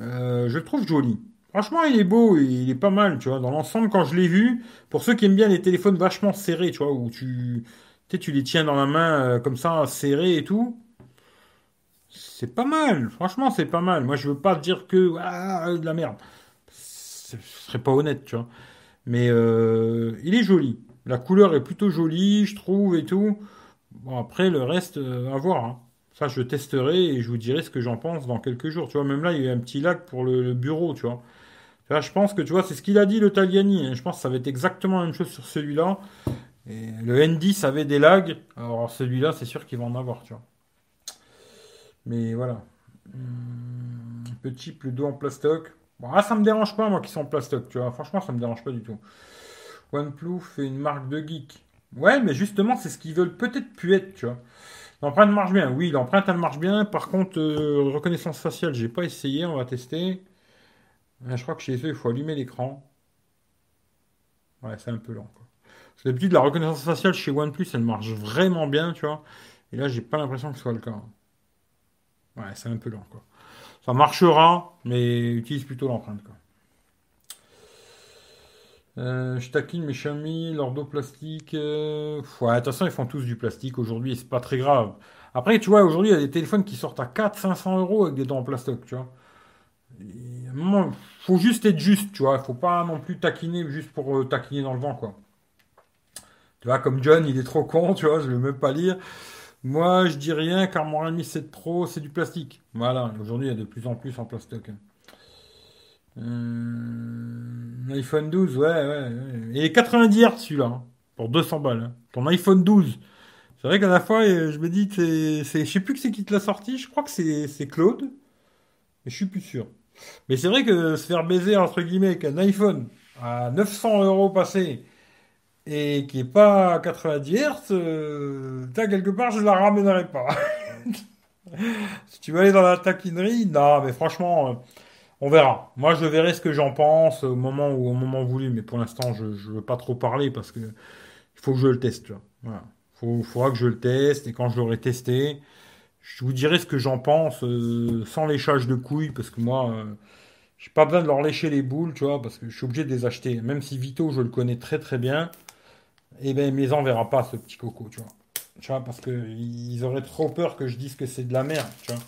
euh, je le trouve joli. Franchement, il est beau, il est pas mal, tu vois. Dans l'ensemble, quand je l'ai vu, pour ceux qui aiment bien les téléphones vachement serrés, tu vois, où tu, tu, les tiens dans la main euh, comme ça, serrés et tout, c'est pas mal. Franchement, c'est pas mal. Moi, je veux pas dire que ah, de la merde. Ce serait pas honnête, tu vois. Mais euh, il est joli. La couleur est plutôt jolie, je trouve, et tout. Bon, après, le reste, à voir. Hein. Ça, je testerai et je vous dirai ce que j'en pense dans quelques jours. Tu vois, même là, il y a eu un petit lag pour le, bureau, tu vois. Je pense que, tu vois, c'est ce qu'il a dit, le Taliani. Hein. Je pense que ça va être exactement la même chose sur celui-là. Le N10 avait des lags. Alors, celui-là, c'est sûr qu'il va en avoir, tu vois. Mais voilà. Hum, petit plus dos en plastoc. Bon, ah, ça me dérange pas, moi, qui sont en plastoc, tu vois. Franchement, ça me dérange pas du tout. OnePlus fait une marque de geek. Ouais, mais justement, c'est ce qu'ils veulent peut-être plus être, tu vois. L'empreinte marche bien. Oui, l'empreinte, elle marche bien. Par contre, euh, reconnaissance faciale, j'ai pas essayé. On va tester. Je crois que chez eux, il faut allumer l'écran. Ouais, c'est un peu lent. Quoi. D'habitude, la reconnaissance faciale chez OnePlus, elle marche vraiment bien, tu vois. Et là, j'ai pas l'impression que ce soit le cas. Ouais, c'est un peu lent, quoi. Ça marchera, mais utilise plutôt l'empreinte, quoi. Euh, je taquine mes chamis, leur dos plastique. Euh... Ouais, attention, ils font tous du plastique aujourd'hui c'est pas très grave. Après, tu vois, aujourd'hui, il y a des téléphones qui sortent à 400-500 euros avec des dents en plastoc, tu vois. Il faut juste être juste, tu vois. Faut pas non plus taquiner juste pour euh, taquiner dans le vent, quoi. Tu vois, comme John, il est trop con, tu vois, je vais même pas lire. Moi, je dis rien car mon Redmi 7 Pro, c'est du plastique. Voilà, aujourd'hui, il y a de plus en plus en plastoc. Euh, iPhone 12, ouais, ouais, Et Et 90 Hz celui-là, hein, pour 200 balles. Hein. Ton iPhone 12. C'est vrai qu'à la fois, euh, je me dis c'est. Je sais plus que c'est qui te l'a sorti, je crois que c'est Claude. Mais je suis plus sûr. Mais c'est vrai que se faire baiser, entre guillemets, avec un iPhone à 900 euros passé et qui est pas à 90 Hz, euh, quelque part, je la ramènerai pas. [LAUGHS] si tu veux aller dans la taquinerie, non, mais franchement. Euh, on verra. Moi, je verrai ce que j'en pense au moment où, au moment voulu, mais pour l'instant, je ne veux pas trop parler parce que il faut que je le teste. Il faudra que je le teste et quand je l'aurai testé, je vous dirai ce que j'en pense euh, sans léchage de couilles parce que moi, euh, j'ai pas besoin de leur lécher les boules, tu vois, parce que je suis obligé de les acheter. Même si Vito, je le connais très très bien, eh ben, mais on verra pas ce petit coco, tu vois. Tu vois, parce qu'ils auraient trop peur que je dise que c'est de la merde, tu vois.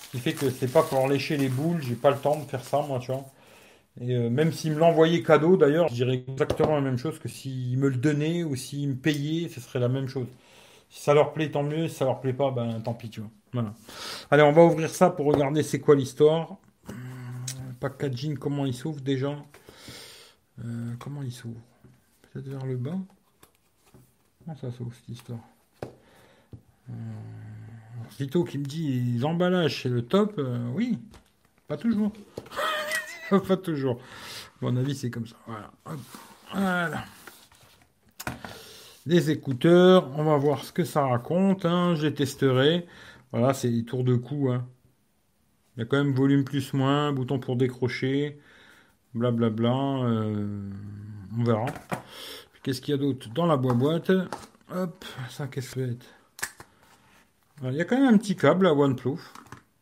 Ce qui fait que c'est pas pour lécher les boules, j'ai pas le temps de faire ça, moi, tu vois. Et euh, même s'ils me l'envoyaient cadeau, d'ailleurs, je dirais exactement la même chose que s'ils me le donnaient ou s'ils me payaient, ce serait la même chose. Si ça leur plaît, tant mieux. Si ça leur plaît pas, ben tant pis, tu vois. Voilà. Allez, on va ouvrir ça pour regarder c'est quoi l'histoire. Packaging, comment il s'ouvre déjà? Euh, Comment il s'ouvre? Peut-être vers le bas? Comment ça s'ouvre cette histoire? Euh... Vito qui me dit les emballages c'est le top, euh, oui, pas toujours. [LAUGHS] pas toujours. Mon avis, c'est comme ça. Voilà. voilà. Les écouteurs, on va voir ce que ça raconte. Hein. Je les testerai. Voilà, c'est des tours de cou. Hein. Il y a quand même volume plus moins, bouton pour décrocher, blablabla. Bla, bla. Euh, on verra. Qu'est-ce qu'il y a d'autre dans la boîte Hop, ça qu'est-ce que c'est il y a quand même un petit câble à OnePlus.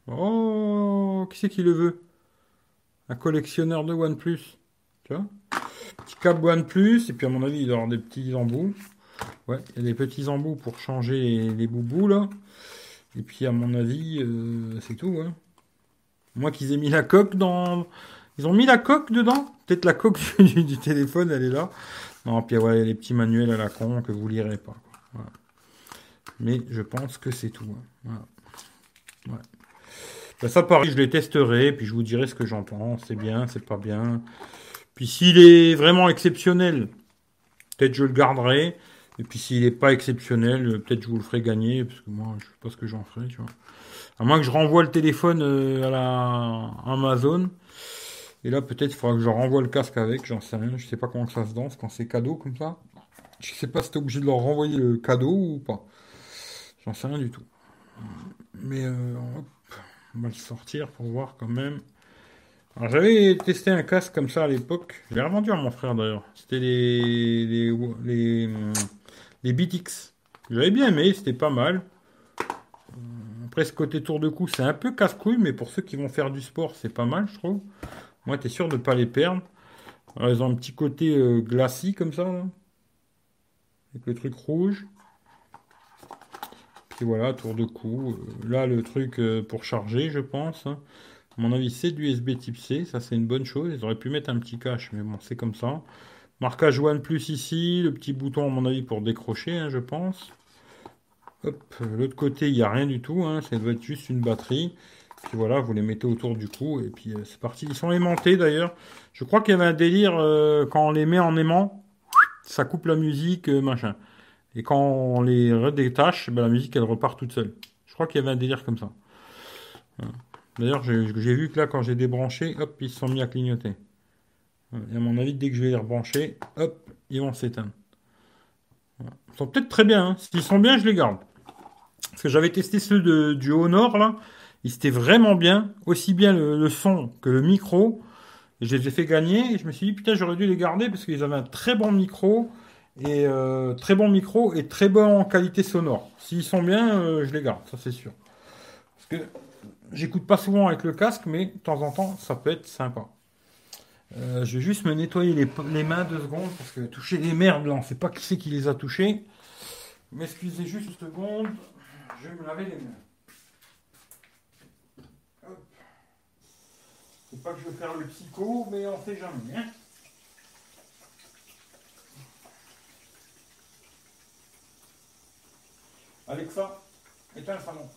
Oh, qui c'est qui le veut? Un collectionneur de OnePlus. Tu vois Petit câble OnePlus, et puis à mon avis, il doit avoir des petits embouts. Ouais, il y a des petits embouts pour changer les, boubous là. Et puis à mon avis, euh, c'est tout. Hein. Moi qu'ils aient mis la coque dans. Ils ont mis la coque dedans? Peut-être la coque [LAUGHS] du, téléphone, elle est là. Non, puis ouais, les petits manuels à la con que vous lirez pas. Mais je pense que c'est tout. Hein. Ben, ça, pareil, je les testerai, puis je vous dirai ce que j'en pense. C'est bien, c'est pas bien. Puis s'il est vraiment exceptionnel, peut-être je le garderai. Et puis s'il n'est pas exceptionnel, peut-être je vous le ferai gagner, parce que moi, je sais pas ce que j'en ferai, tu vois. À moins que je renvoie le téléphone euh, à la Amazon. Et là, peut-être il faudra que je renvoie le casque avec, j'en sais rien. Je sais pas comment ça se danse quand c'est cadeau comme ça. Je sais pas si t'es obligé de leur renvoyer le cadeau ou pas. J'en sais rien du tout. Mais euh, on va le sortir pour voir quand même. Alors j'avais testé un casque comme ça à l'époque. Je l'ai revendu à mon frère d'ailleurs. C'était les les, les BTX. J'avais bien aimé, c'était pas mal. Après ce côté tour de cou, c'est un peu casse-couille, mais pour ceux qui vont faire du sport, c'est pas mal, je trouve. Moi, t'es sûr de pas les perdre. Alors, ils ont un petit côté euh, glacis comme ça, avec le truc rouge. Puis voilà, tour de cou. Euh, là, le truc euh, pour charger, je pense. Hein. Mon avis, c'est du USB type C. Ça, c'est une bonne chose. Ils auraient pu mettre un petit cache, mais bon, c'est comme ça. Marquage OnePlus ici. Le petit bouton, à mon avis, pour décrocher, hein, je pense. Hop, l'autre côté, il n'y a rien du tout. Hein. Ça doit être juste une batterie. Puis voilà, vous les mettez autour du cou et puis euh, c'est parti. Ils sont aimantés d'ailleurs. Je crois qu'il y avait un délire quand on les met en aimant, ça coupe la musique, machin. Et quand on les redétache, ben, la musique elle repart toute seule. Je crois qu'il y avait un délire comme ça. D'ailleurs, j'ai vu que là, quand j'ai débranché, hop, ils se sont mis à clignoter. À mon avis, dès que je vais les rebrancher, hop, ils vont s'éteindre. Ils sont peut-être très bien. Hein. S'ils sont bien, je les garde. Parce que j'avais testé ceux de, du Honor, là. Ils étaient vraiment bien. Aussi bien le, son que le micro. je les ai fait gagner. Et je me suis dit, putain, j'aurais dû les garder parce qu'ils avaient un très bon micro et euh, très bon micro et très bonne qualité sonore. S'ils sont bien, euh, je les garde, ça c'est sûr. Parce que j'écoute pas souvent avec le casque, mais de temps en temps, ça peut être sympa. Euh, je vais juste me nettoyer les, mains deux secondes parce que toucher des merdes là, on sait pas qui c'est qui les a touchés. M'excusez juste une seconde, je vais me laver les mains. C'est pas que je veux faire le psycho, mais on sait jamais. Hein Alexa, éteins le salon.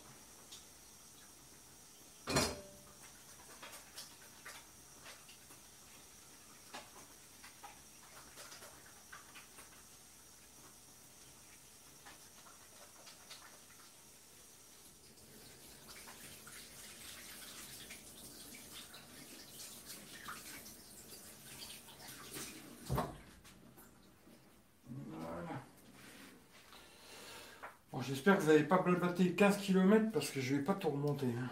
J'espère que vous n'avez pas blablaté 15 km parce que je ne vais pas tout remonter. Hein.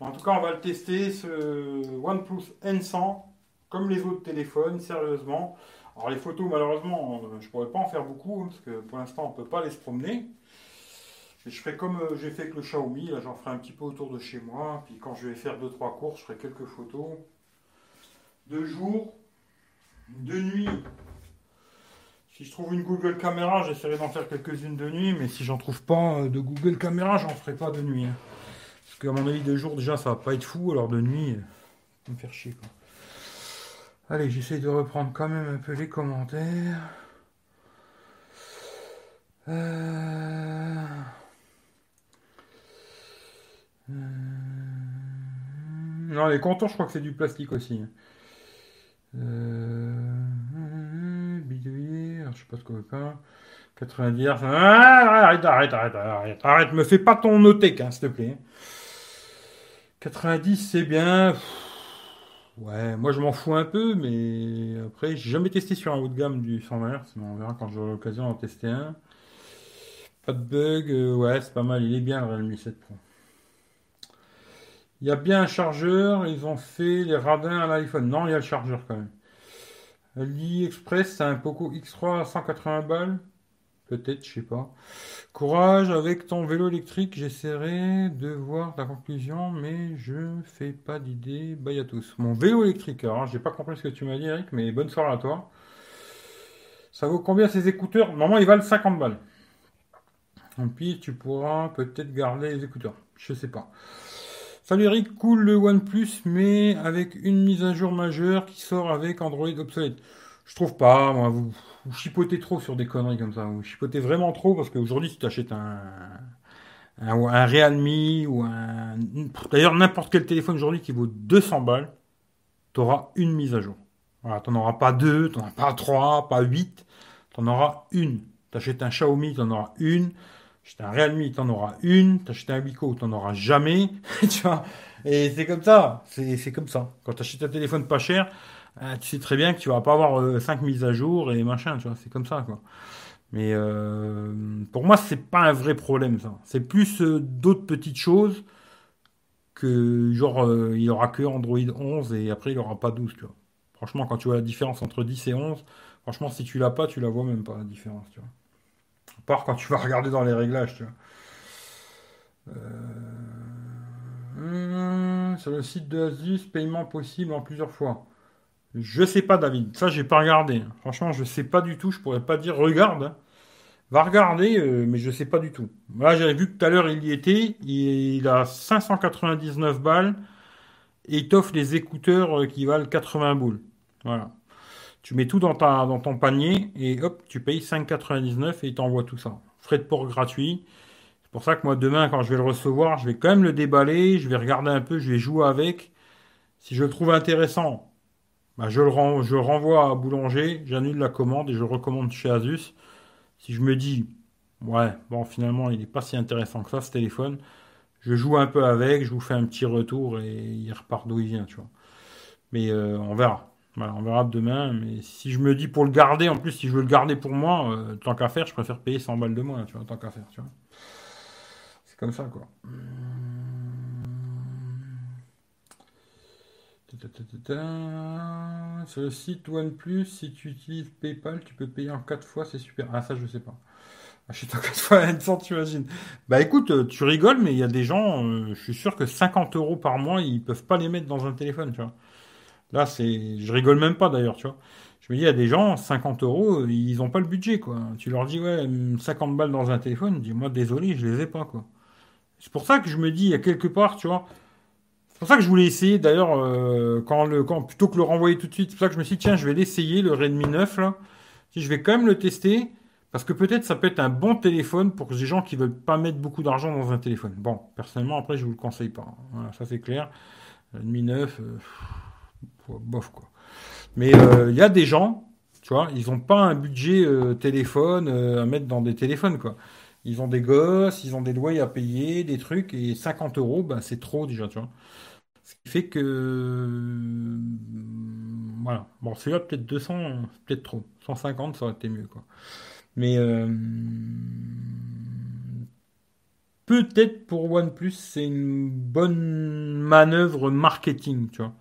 en tout cas, on va le tester, ce OnePlus N100, comme les autres téléphones, sérieusement. Alors les photos, malheureusement, je ne pourrais pas en faire beaucoup, hein, parce que pour l'instant, on ne peut pas les se promener. je ferai comme euh, j'ai fait avec le Xiaomi, là j'en ferai un petit peu autour de chez moi. Puis quand je vais faire 2-3 courses, je ferai quelques photos. De jour, de nuit, si je trouve une Google Caméra, j'essaierai d'en faire quelques-unes de nuit, mais si j'en trouve pas euh, de Google Caméra, j'en ferai pas de nuit. Hein. Parce qu'à mon avis, de jour, déjà, ça va pas être fou, alors de nuit, ça va me faire chier. Allez, j'essaie de reprendre quand même un peu les commentaires. Euh, euh, non, les contours, je crois que c'est du plastique aussi. Hein. Je sais pas ce qu'on veut pas. 90 Hz. arrête, arrête, arrête, arrête, arrête, me fais pas ton notec, hein, s'il te plaît. 90, c'est bien. Ouais, moi je m'en fous un peu, mais après, j'ai jamais testé sur un haut de gamme du 120 Hz, mais on verra quand j'aurai l'occasion d'en tester un. Pas de bug, euh, ouais, c'est pas mal, il est bien le Realme 7 Pro. Il y a bien un chargeur, ils ont fait les radins à l'iPhone. Non, il y a le chargeur quand même. AliExpress, c'est un Poco X3 à 180 balles. Peut-être, je sais pas. Courage avec ton vélo électrique, j'essaierai de voir ta conclusion, mais je fais pas d'idée. Bye à tous. Mon vélo électrique, alors j'ai pas compris ce que tu m'as dit, Eric, mais bonne soirée à toi. Ça vaut combien ces écouteurs? Normalement, ils valent 50 balles. En plus, tu pourras peut-être garder les écouteurs. Je sais pas. Salut Eric, cool le OnePlus, mais avec une mise à jour majeure qui sort avec Android obsolète. Je trouve pas, moi, vous, chipotez trop sur des conneries comme ça. Vous chipotez vraiment trop parce qu'aujourd'hui, si tu achètes un, un, un Realme ou un. D'ailleurs, n'importe quel téléphone aujourd'hui qui vaut 200 balles, tu auras une mise à jour. Voilà, tu n'en auras pas deux, tu n'en auras pas trois, pas huit, tu en auras une. Tu achètes un Xiaomi, tu en auras une. Tu un Realme, tu en auras une. Tu achètes un Wiko, tu n'en auras jamais. [LAUGHS] tu vois Et c'est comme ça. C'est comme ça. Quand tu achètes un téléphone pas cher, euh, tu sais très bien que tu vas pas avoir 5 euh, mises à jour et machin. Tu vois C'est comme ça, quoi. Mais euh, pour moi, c'est pas un vrai problème, ça. C'est plus d'autres petites choses que, genre, il n'y aura que Android 11 et après, il n'y aura pas 12, tu vois. Franchement, quand tu vois la différence entre 10 et 11, franchement, si tu l'as pas, tu la vois même pas, la différence, tu vois. Part quand tu vas regarder dans les réglages, tu vois. Euh, sur le site de Asus, paiement possible en plusieurs fois. Je sais pas, David. Ça, j'ai pas regardé. Franchement, je sais pas du tout. Je pourrais pas dire regarde. Va regarder, euh, mais je sais pas du tout. Là, j'avais vu que tout à l'heure, il y était. Il a 599 balles. Et t'offre les écouteurs euh, qui valent 80 boules. Voilà. Tu mets tout dans, ta, dans ton panier et hop, tu payes 5,99 et il t'envoie tout ça. Frais de port gratuit. C'est pour ça que moi, demain, quand je vais le recevoir, je vais quand même le déballer, je vais regarder un peu, je vais jouer avec. Si je le trouve intéressant, bah, je, le renvoie à Boulanger, j'annule la commande et je le recommande chez Asus. Si je me dis, ouais, bon, finalement, il n'est pas si intéressant que ça, ce téléphone, je joue un peu avec, je vous fais un petit retour et il repart d'où il vient, tu vois. Mais euh, on verra. Voilà, on verra demain. Mais si je me dis pour le garder, en plus, si je veux le garder pour moi, euh, tant qu'à faire, je préfère payer 100 balles de moins, tu vois, tant qu'à faire, tu vois. C'est comme ça, quoi. Sur le site OnePlus, si tu utilises PayPal, tu peux payer en 4 fois, c'est super. Ah, ça, je sais pas. Achète en 4 fois [LAUGHS] tu imagines. Bah écoute, euh, tu rigoles, mais il y a des gens, euh, je suis sûr que 50 euros par mois, ils peuvent pas les mettre dans un téléphone, tu vois. Là, c'est, je rigole même pas d'ailleurs, tu vois. Je me dis, il y a des gens, 50 euros, ils n'ont pas le budget, quoi. Tu leur dis, ouais, 50 balles dans un téléphone, dis, moi, désolé, je les ai pas, quoi. C'est pour ça que je me dis, il y a quelque part, tu vois. C'est pour ça que je voulais essayer, d'ailleurs, euh, quand le, quand, plutôt que le renvoyer tout de suite, c'est pour ça que je me suis dit, tiens, je vais l'essayer, le Redmi 9, là. Je vais quand même le tester, parce que peut-être ça peut être un bon téléphone pour les gens qui veulent pas mettre beaucoup d'argent dans un téléphone. Bon, personnellement, après, je vous le conseille pas. Voilà, ça c'est clair. Redmi 9, bof quoi. Mais il euh, y a des gens, tu vois, ils n'ont pas un budget euh, téléphone euh, à mettre dans des téléphones quoi. Ils ont des gosses, ils ont des loyers à payer, des trucs, et 50 euros, bah, c'est trop déjà, tu vois. Ce qui fait que. Voilà. Bon, celui-là, peut-être 200, peut-être trop. 150, ça aurait été mieux, quoi. Mais. Peut-être pour OnePlus, c'est une bonne manœuvre marketing, tu vois.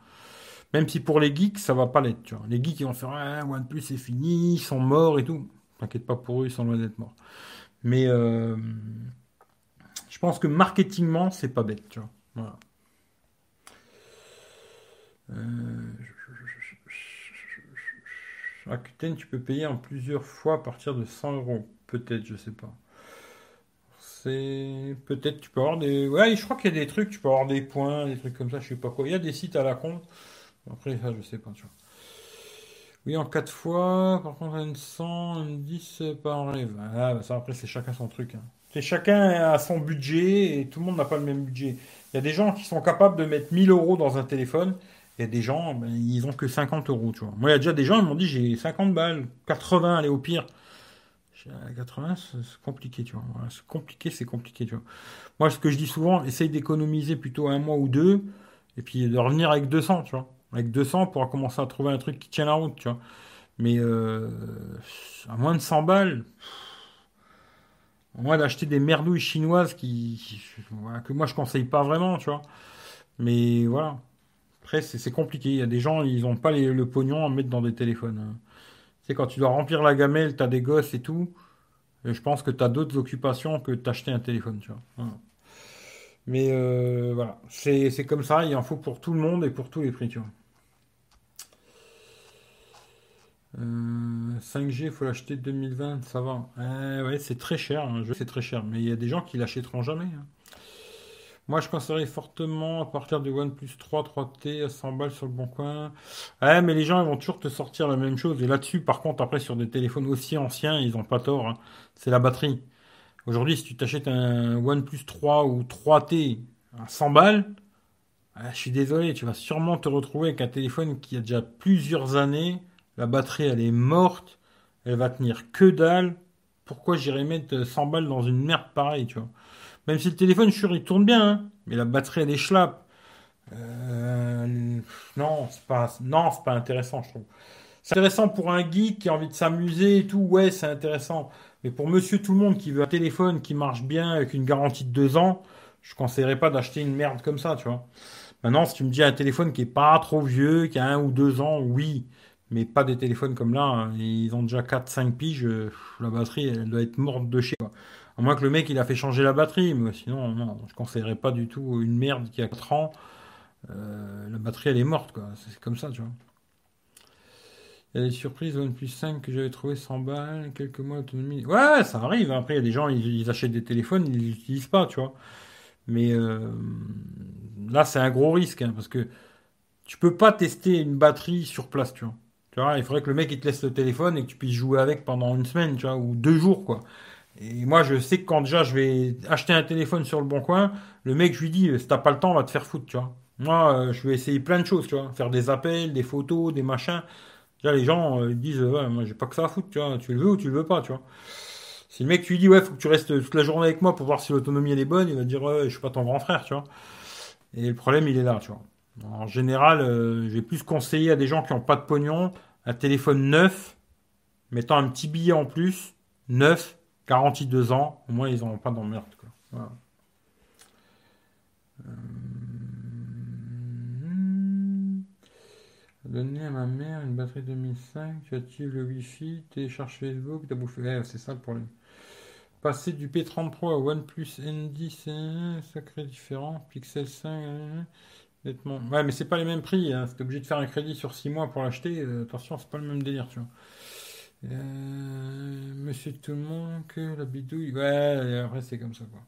Même si pour les geeks, ça va pas l'être, tu vois. Les geeks, ils vont faire ah, OnePlus, c'est fini, ils sont morts et tout. T'inquiète pas pour eux, ils sont loin d'être morts. Mais euh, je pense que marketingement, c'est pas bête, tu vois. Euh, tu peux payer en plusieurs fois à partir de 100 euros. Peut-être, je sais pas. C'est peut-être tu peux avoir des. Ouais, je crois qu'il y a des trucs, tu peux avoir des points, des trucs comme ça, je sais pas quoi. Il y a des sites à la con après, ça, je sais pas, tu vois. Oui, en 4 fois, par contre, une 100, une 10, pas en rêve. Ah, bah ça, après, c'est chacun son truc. Hein. C'est chacun a son budget et tout le monde n'a pas le même budget. Il y a des gens qui sont capables de mettre 1000 euros dans un téléphone. Il y a des gens, ben, ils ont que 50 euros, tu vois. Moi, il y a déjà des gens, ils m'ont dit, j'ai 50 balles, 80, allez, au pire. 80, c'est compliqué, tu vois. c'est compliqué, c'est compliqué, tu vois. Moi, ce que je dis souvent, essaye d'économiser plutôt un mois ou deux, et puis de revenir avec 200, tu vois. Avec 200, on pourra commencer à trouver un truc qui tient la route, tu vois. Mais euh, à moins de 100 balles, moins d'acheter des merdouilles chinoises que moi je conseille pas vraiment, tu vois. Mais voilà. Après, c'est compliqué. Il y a des gens, ils n'ont pas le pognon à mettre dans des téléphones. Hein. Tu quand tu dois remplir la gamelle, tu as des gosses et tout. je pense que tu as d'autres occupations que d'acheter un téléphone, tu vois. Mais euh, voilà, c'est comme ça, il en faut pour tout le monde et pour tous les prix, tu vois. 5G, il faut l'acheter 2020, ça va. Eh ouais, c'est très cher, c'est très cher. Mais il y a des gens qui l'achèteront jamais. Hein. Moi, je conseillerais fortement à partir du OnePlus 3 3T à 100 balles sur le bon coin. Ouais, mais les gens ils vont toujours te sortir la même chose. Et là-dessus, par contre, après, sur des téléphones aussi anciens, ils ont pas tort. hein. C'est la batterie. Aujourd'hui, si tu t'achètes un OnePlus 3 ou 3T à 100 balles, ah, je suis désolé, tu vas sûrement te retrouver avec un téléphone qui a déjà plusieurs années. La batterie, elle est morte. Elle va tenir que dalle. Pourquoi j'irais mettre 100 balles dans une merde pareille, tu vois? Même si le téléphone, je il tourne bien, hein, mais la batterie, elle est schlapp. Euh, non, c'est pas, non, c'est pas intéressant, je trouve. C'est intéressant pour un geek qui a envie de s'amuser et tout, ouais, c'est intéressant. Mais pour monsieur tout le monde qui veut un téléphone qui marche bien avec une garantie de deux ans, je conseillerais pas d'acheter une merde comme ça, tu vois. Maintenant, si tu me dis un téléphone qui est pas trop vieux, qui a un ou deux ans, oui. Mais pas des téléphones comme là, hein. ils ont déjà quatre cinq piges, euh, la batterie, elle doit être morte de chez, quoi. À moins que le mec, il a fait changer la batterie, mais sinon, non, je conseillerais pas du tout une merde qui a 4 ans. Euh, la batterie, elle est morte, quoi. C'est comme ça, tu vois. Il y a des surprises OnePlus 5 que j'avais trouvé 100 balles, quelques mois d'autonomie. Ouais, ça arrive. Après, il y a des gens, ils, ils achètent des téléphones, ils les utilisent pas, tu vois. Mais euh, là, c'est un gros risque, hein, parce que tu peux pas tester une batterie sur place, tu vois. Tu vois, il faudrait que le mec il te laisse le téléphone et que tu puisses jouer avec pendant une semaine, tu vois, ou deux jours, quoi. Et moi, je sais que quand déjà je vais acheter un téléphone sur le bon coin, le mec, je lui dis, si t'as pas le temps, on va te faire foutre, tu vois. Moi, euh, je vais essayer plein de choses, tu vois. Faire des appels, des photos, des machins. Déjà, les gens, euh, ils disent, ouais, moi, j'ai pas que ça à foutre, tu vois. Tu le veux ou tu le veux pas, tu vois. Si le mec, tu lui dis, ouais, faut que tu restes toute la journée avec moi pour voir si l'autonomie elle est bonne, il va dire, ouais, je suis pas ton grand frère, tu vois. Et le problème, il est là, tu vois. En général, euh, je vais plus conseiller à des gens qui ont pas de pognon, un téléphone neuf, mettant un petit billet en plus, neuf, garantie deux ans, au moins ils n'auront pas d'emmerde. Voilà. Euh, Donner à ma mère une batterie 2005, tu actives le Wi-Fi, télécharge Facebook, t'as bouffé. Ouais, c'est ça le problème. Passer du P30 Pro à OnePlus N10, c'est sacré différent. Pixel 5, euh, Ouais, mais c'est pas les mêmes prix. Hein. T'es obligé de faire un crédit sur 6 mois pour l'acheter. Euh, attention, c'est pas le même délire, tu vois. Monsieur tout le monde, que la bidouille. Ouais, après c'est comme ça quoi.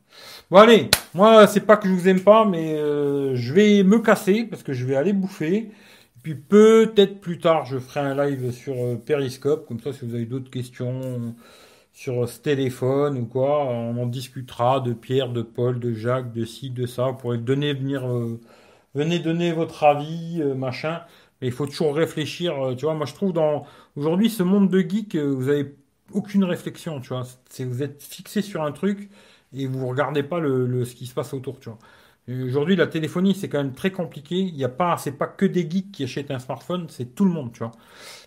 Bon allez, moi c'est pas que je vous aime pas, mais euh, je vais me casser parce que je vais aller bouffer. Puis peut-être plus tard je ferai un live sur euh, Periscope, comme ça si vous avez d'autres questions sur ce téléphone ou quoi, on en discutera de Pierre, de Paul, de Jacques, de ci, de ça. Vous pourrez donner, venir, venez donner votre avis, euh, machin. Mais il faut toujours réfléchir. euh, tu vois, moi je trouve dans aujourd'hui ce monde de geek, euh, vous avez aucune réflexion. Tu vois, c'est vous êtes fixé sur un truc et vous regardez pas le, ce qui se passe autour. Tu vois. Aujourd'hui, la téléphonie, c'est quand même très compliqué. Il y a pas, c'est pas que des geeks qui achètent un smartphone, c'est tout le monde, tu vois.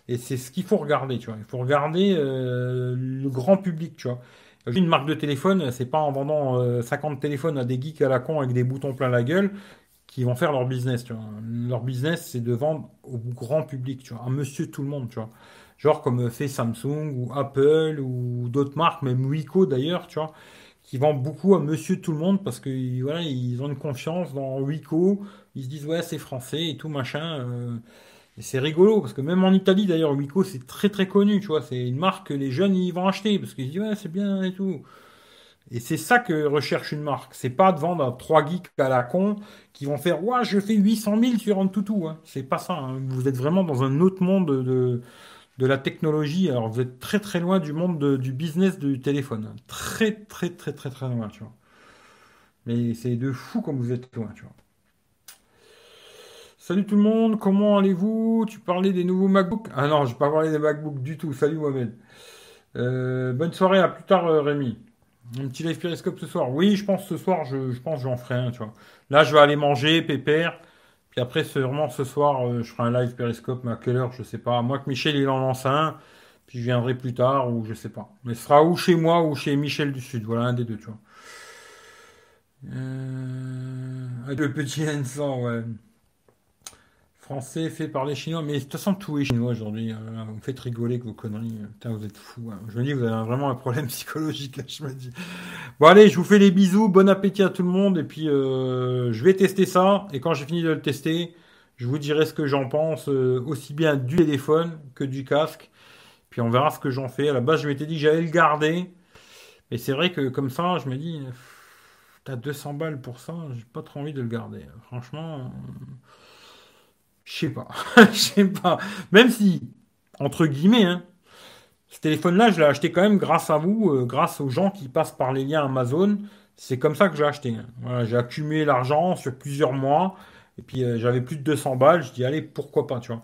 Et c'est ce qu'il faut regarder, tu vois. Il faut regarder le grand public, tu vois. Une marque de téléphone, c'est pas en vendant euh, 50 téléphones à des geeks à la con avec des boutons plein la gueule qui vont faire leur business, tu vois. Leur business, c'est de vendre au grand public, tu vois, à monsieur tout le monde, tu vois. Genre comme fait Samsung ou Apple ou d'autres marques, même Wiko d'ailleurs, tu vois, qui vendent beaucoup à monsieur tout le monde parce que voilà, ils ont une confiance dans Wiko, ils se disent ouais, c'est français et tout machin. euh, et c'est rigolo parce que même en Italie d'ailleurs, Wiko c'est très très connu, tu vois, c'est une marque que les jeunes ils vont acheter parce qu'ils se disent ouais, c'est bien et tout. Et c'est ça que recherche une marque. C'est pas de vendre trois geeks à la con qui vont faire ouais, je fais 800 000 sur un toutou. Hein. C'est pas ça. hein. Vous êtes vraiment dans un autre monde de, de la technologie. Alors vous êtes très très loin du monde de- du business du téléphone. Très très très très très loin, tu vois. Mais c'est de fou comme vous êtes loin, tu vois. Salut tout le monde, comment allez-vous? Tu parlais des nouveaux MacBooks? Ah non, je vais pas parler des MacBooks du tout. Salut Mohamed. Euh, bonne soirée, à plus tard euh, Rémi. Un petit live périscope ce soir. Oui, je pense ce soir, je, pense j'en ferai un, tu vois. Là, je vais aller manger, pépère. Puis après, sûrement ce soir, euh, je ferai un live périscope, mais à quelle heure, je sais pas. À moins que Michel il en lance un, puis je viendrai plus tard, ou je sais pas. Mais ce sera ou chez moi ou chez Michel du Sud. Voilà, un des deux, tu vois. Euh... Le petit N100, ouais. Français fait par les Chinois, mais de toute façon tout est chinois aujourd'hui. Euh, Vous me faites rigoler avec vos conneries. Putain, vous êtes fous. hein. Je me dis, vous avez vraiment un problème [LAUGHS] psychologique là, je me dis. Bon allez, je vous fais les bisous, bon appétit à tout le monde, et puis euh, je vais tester ça, et quand j'ai fini de le tester, je vous dirai ce que j'en pense, euh, aussi bien du téléphone que du casque, puis on verra ce que j'en fais. À la base, je m'étais dit que j'allais le garder, mais c'est vrai que comme ça, je me dis, t'as 200 balles pour ça, j'ai pas trop envie de le garder. Franchement, je sais pas. [LAUGHS] Je sais pas. Même si, entre guillemets, hein, ce téléphone-là, je l'ai acheté quand même grâce à vous, euh, grâce aux gens qui passent par les liens Amazon. C'est comme ça que j'ai acheté. Hein. J'ai accumulé l'argent sur plusieurs mois. Et puis euh, j'avais plus de 200 balles. Je dis allez, pourquoi pas, tu vois.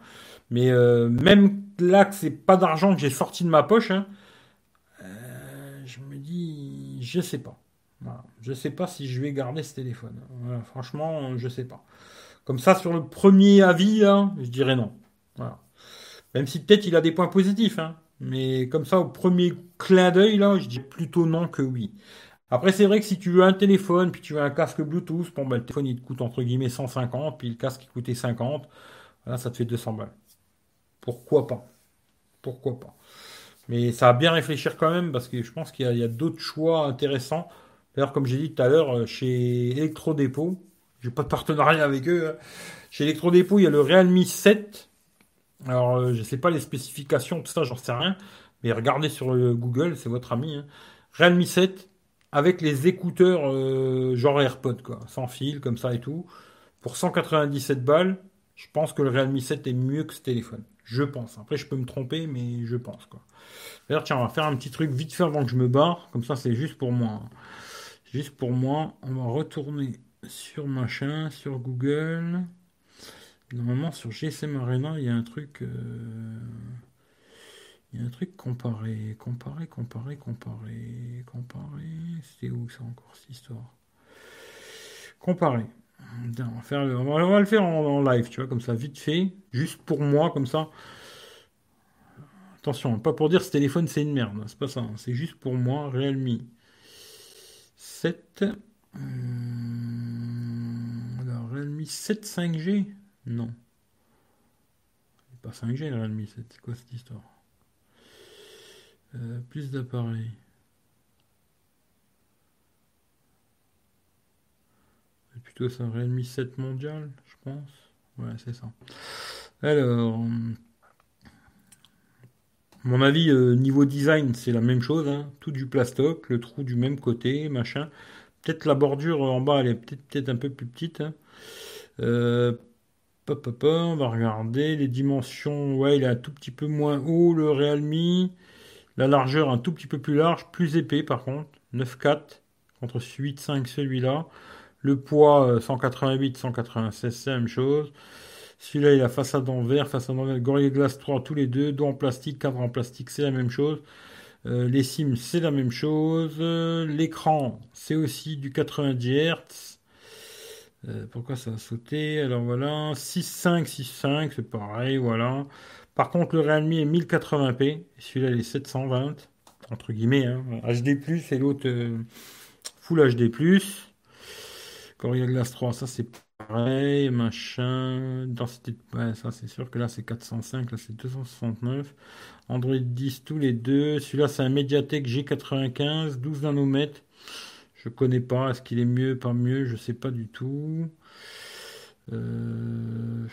Mais euh, même là que c'est pas d'argent que j'ai sorti de ma poche, hein, je me dis, je sais pas. Voilà. Je sais pas si je vais garder ce téléphone. Franchement, je sais pas. Comme ça, sur le premier avis, je dirais non. Même si peut-être il a des points positifs, hein. mais comme ça, au premier clin d'œil, là, je dis plutôt non que oui. Après, c'est vrai que si tu veux un téléphone, puis tu veux un casque Bluetooth, bon, ben, le téléphone, il te coûte entre guillemets 150, puis le casque, il coûtait 50. Voilà, ça te fait 200 balles. Pourquoi pas? Pourquoi pas? Mais ça va bien réfléchir quand même, parce que je pense qu'il y a, d'autres choix intéressants. D'ailleurs, comme j'ai dit tout à l'heure, euh, chez Electrodépôt, j'ai pas de partenariat avec eux. Hein. Chez Electrodépôt, il y a le Realme 7 alors, euh, je sais pas les spécifications, tout ça, j'en sais rien. Mais regardez sur le Google, c'est votre ami. Hein. Realme 7 avec les écouteurs euh, genre AirPod, quoi, sans fil, comme ça et tout. Pour 197 balles, je pense que le Realme 7 est mieux que ce téléphone. Je pense. Après, je peux me tromper, mais je pense, quoi. D'ailleurs, tiens, on va faire un petit truc vite fait avant que je me barre. Comme ça, c'est juste pour moi. Hein. Juste pour moi. On va retourner sur machin, sur Google. Normalement, sur GSM Arena, il y a un truc. Euh, il y a un truc comparé, comparé, comparé, comparé, comparé. C'était où ça encore cette histoire? Comparé. On va, le, faire en, live, tu vois, comme ça, vite fait, juste pour moi, comme ça. Attention, pas pour dire ce téléphone c'est une merde, c'est pas ça, hein. c'est juste pour moi, Realme 7. alors, Realme 7 5G non. Pas 5G le Realme 7. C'est quoi cette histoire? Euh, Plus d'appareils. C'est plutôt ça, Realme 7 mondial, je pense. Ouais, c'est ça. Alors, mon avis, euh, niveau design, c'est la même chose. Hein. Tout du plastoc, le trou du même côté, machin. Peut-être la bordure en bas, elle est peut-être un peu plus petite. Hein. Euh, on va regarder les dimensions. Ouais, il est un tout petit peu moins haut le Realme. La largeur un tout petit peu plus large, plus épais par contre. 9,4 contre 8,5 celui-là. Le poids 188, 196, c'est la même chose. Celui-là, il a façade en verre, façade en verre, Gorilla Glass 3 tous les deux, dos en plastique, cadre en plastique, c'est la même chose. Euh, les sims, c'est la même chose. L'écran, c'est aussi du 90 Hz. Euh, pourquoi ça a sauté? Alors voilà, 6.5, 6.5, c'est pareil, voilà. Par contre, le Realme est 1080p, celui-là il est 720, entre guillemets, hein. HD+, et l'autre euh, Full HD+. Gorilla Glass 3, ça c'est pareil, machin, densité ouais, ça c'est sûr que là c'est 405, là c'est 269. Android 10 tous les deux, celui-là c'est un Mediatek G95, 12 nanomètres. Je connais pas. Est-ce qu'il est mieux, pas mieux? Je sais pas du tout. Euh,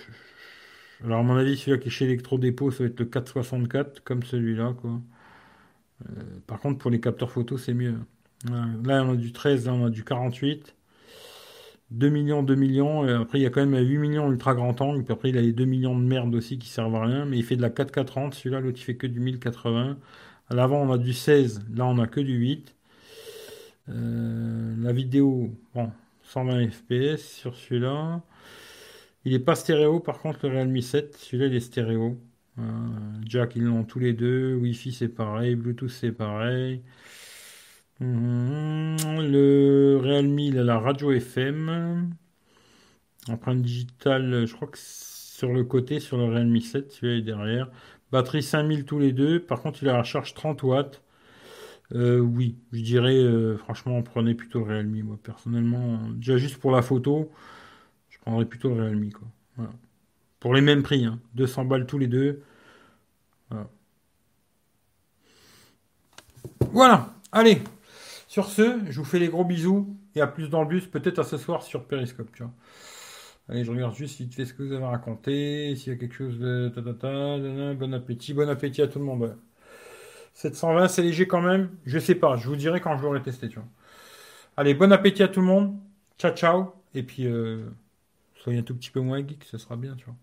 alors, à mon avis, celui-là qui est chez Electro-Dépôt, ça va être le 464, comme celui-là. Euh, par contre, pour les capteurs photo, c'est mieux. Là, on a du 13, là, on a du 48. 2 millions, 2 millions. Et après, il y a quand même 8 millions ultra grand angle. Puis après, il a les 2 millions de merde aussi qui servent à rien. Mais il fait de la 440. Celui-là, l'autre, il fait que du 1080. À l'avant, on a du 16. Là, on a que du 8. Euh, la vidéo, bon, 120 fps sur celui-là. Il n'est pas stéréo, par contre, le Realme 7, celui-là, il est stéréo. Euh, Jack, ils l'ont tous les deux. Wi-Fi, c'est pareil. Bluetooth, c'est pareil. Mhm. Le Realme, il a la radio FM. Empreinte digitale, je crois que sur le côté, sur le Realme 7, celui-là est derrière. Batterie 5000 tous les deux. Par contre, il a la charge 30 watts. Euh, oui, je dirais, euh, franchement, prenez plutôt le Realme, moi, personnellement. Déjà, juste pour la photo, je prendrais plutôt le Realme, quoi. Pour les mêmes prix, hein. 200 balles tous les deux. Voilà. Voilà. Allez. Sur ce, je vous fais les gros bisous et à plus dans le bus, peut-être à ce soir sur Periscope. Allez, je regarde juste vite fait ce que vous avez raconté, s'il y a quelque chose de... bon appétit, bon appétit à tout le monde. 720, c'est léger quand même Je sais pas, je vous dirai quand je l'aurai testé, tu vois. Allez, bon appétit à tout le monde. Ciao, ciao. Et puis, euh, soyez un tout petit peu moins geek, ce sera bien, tu vois.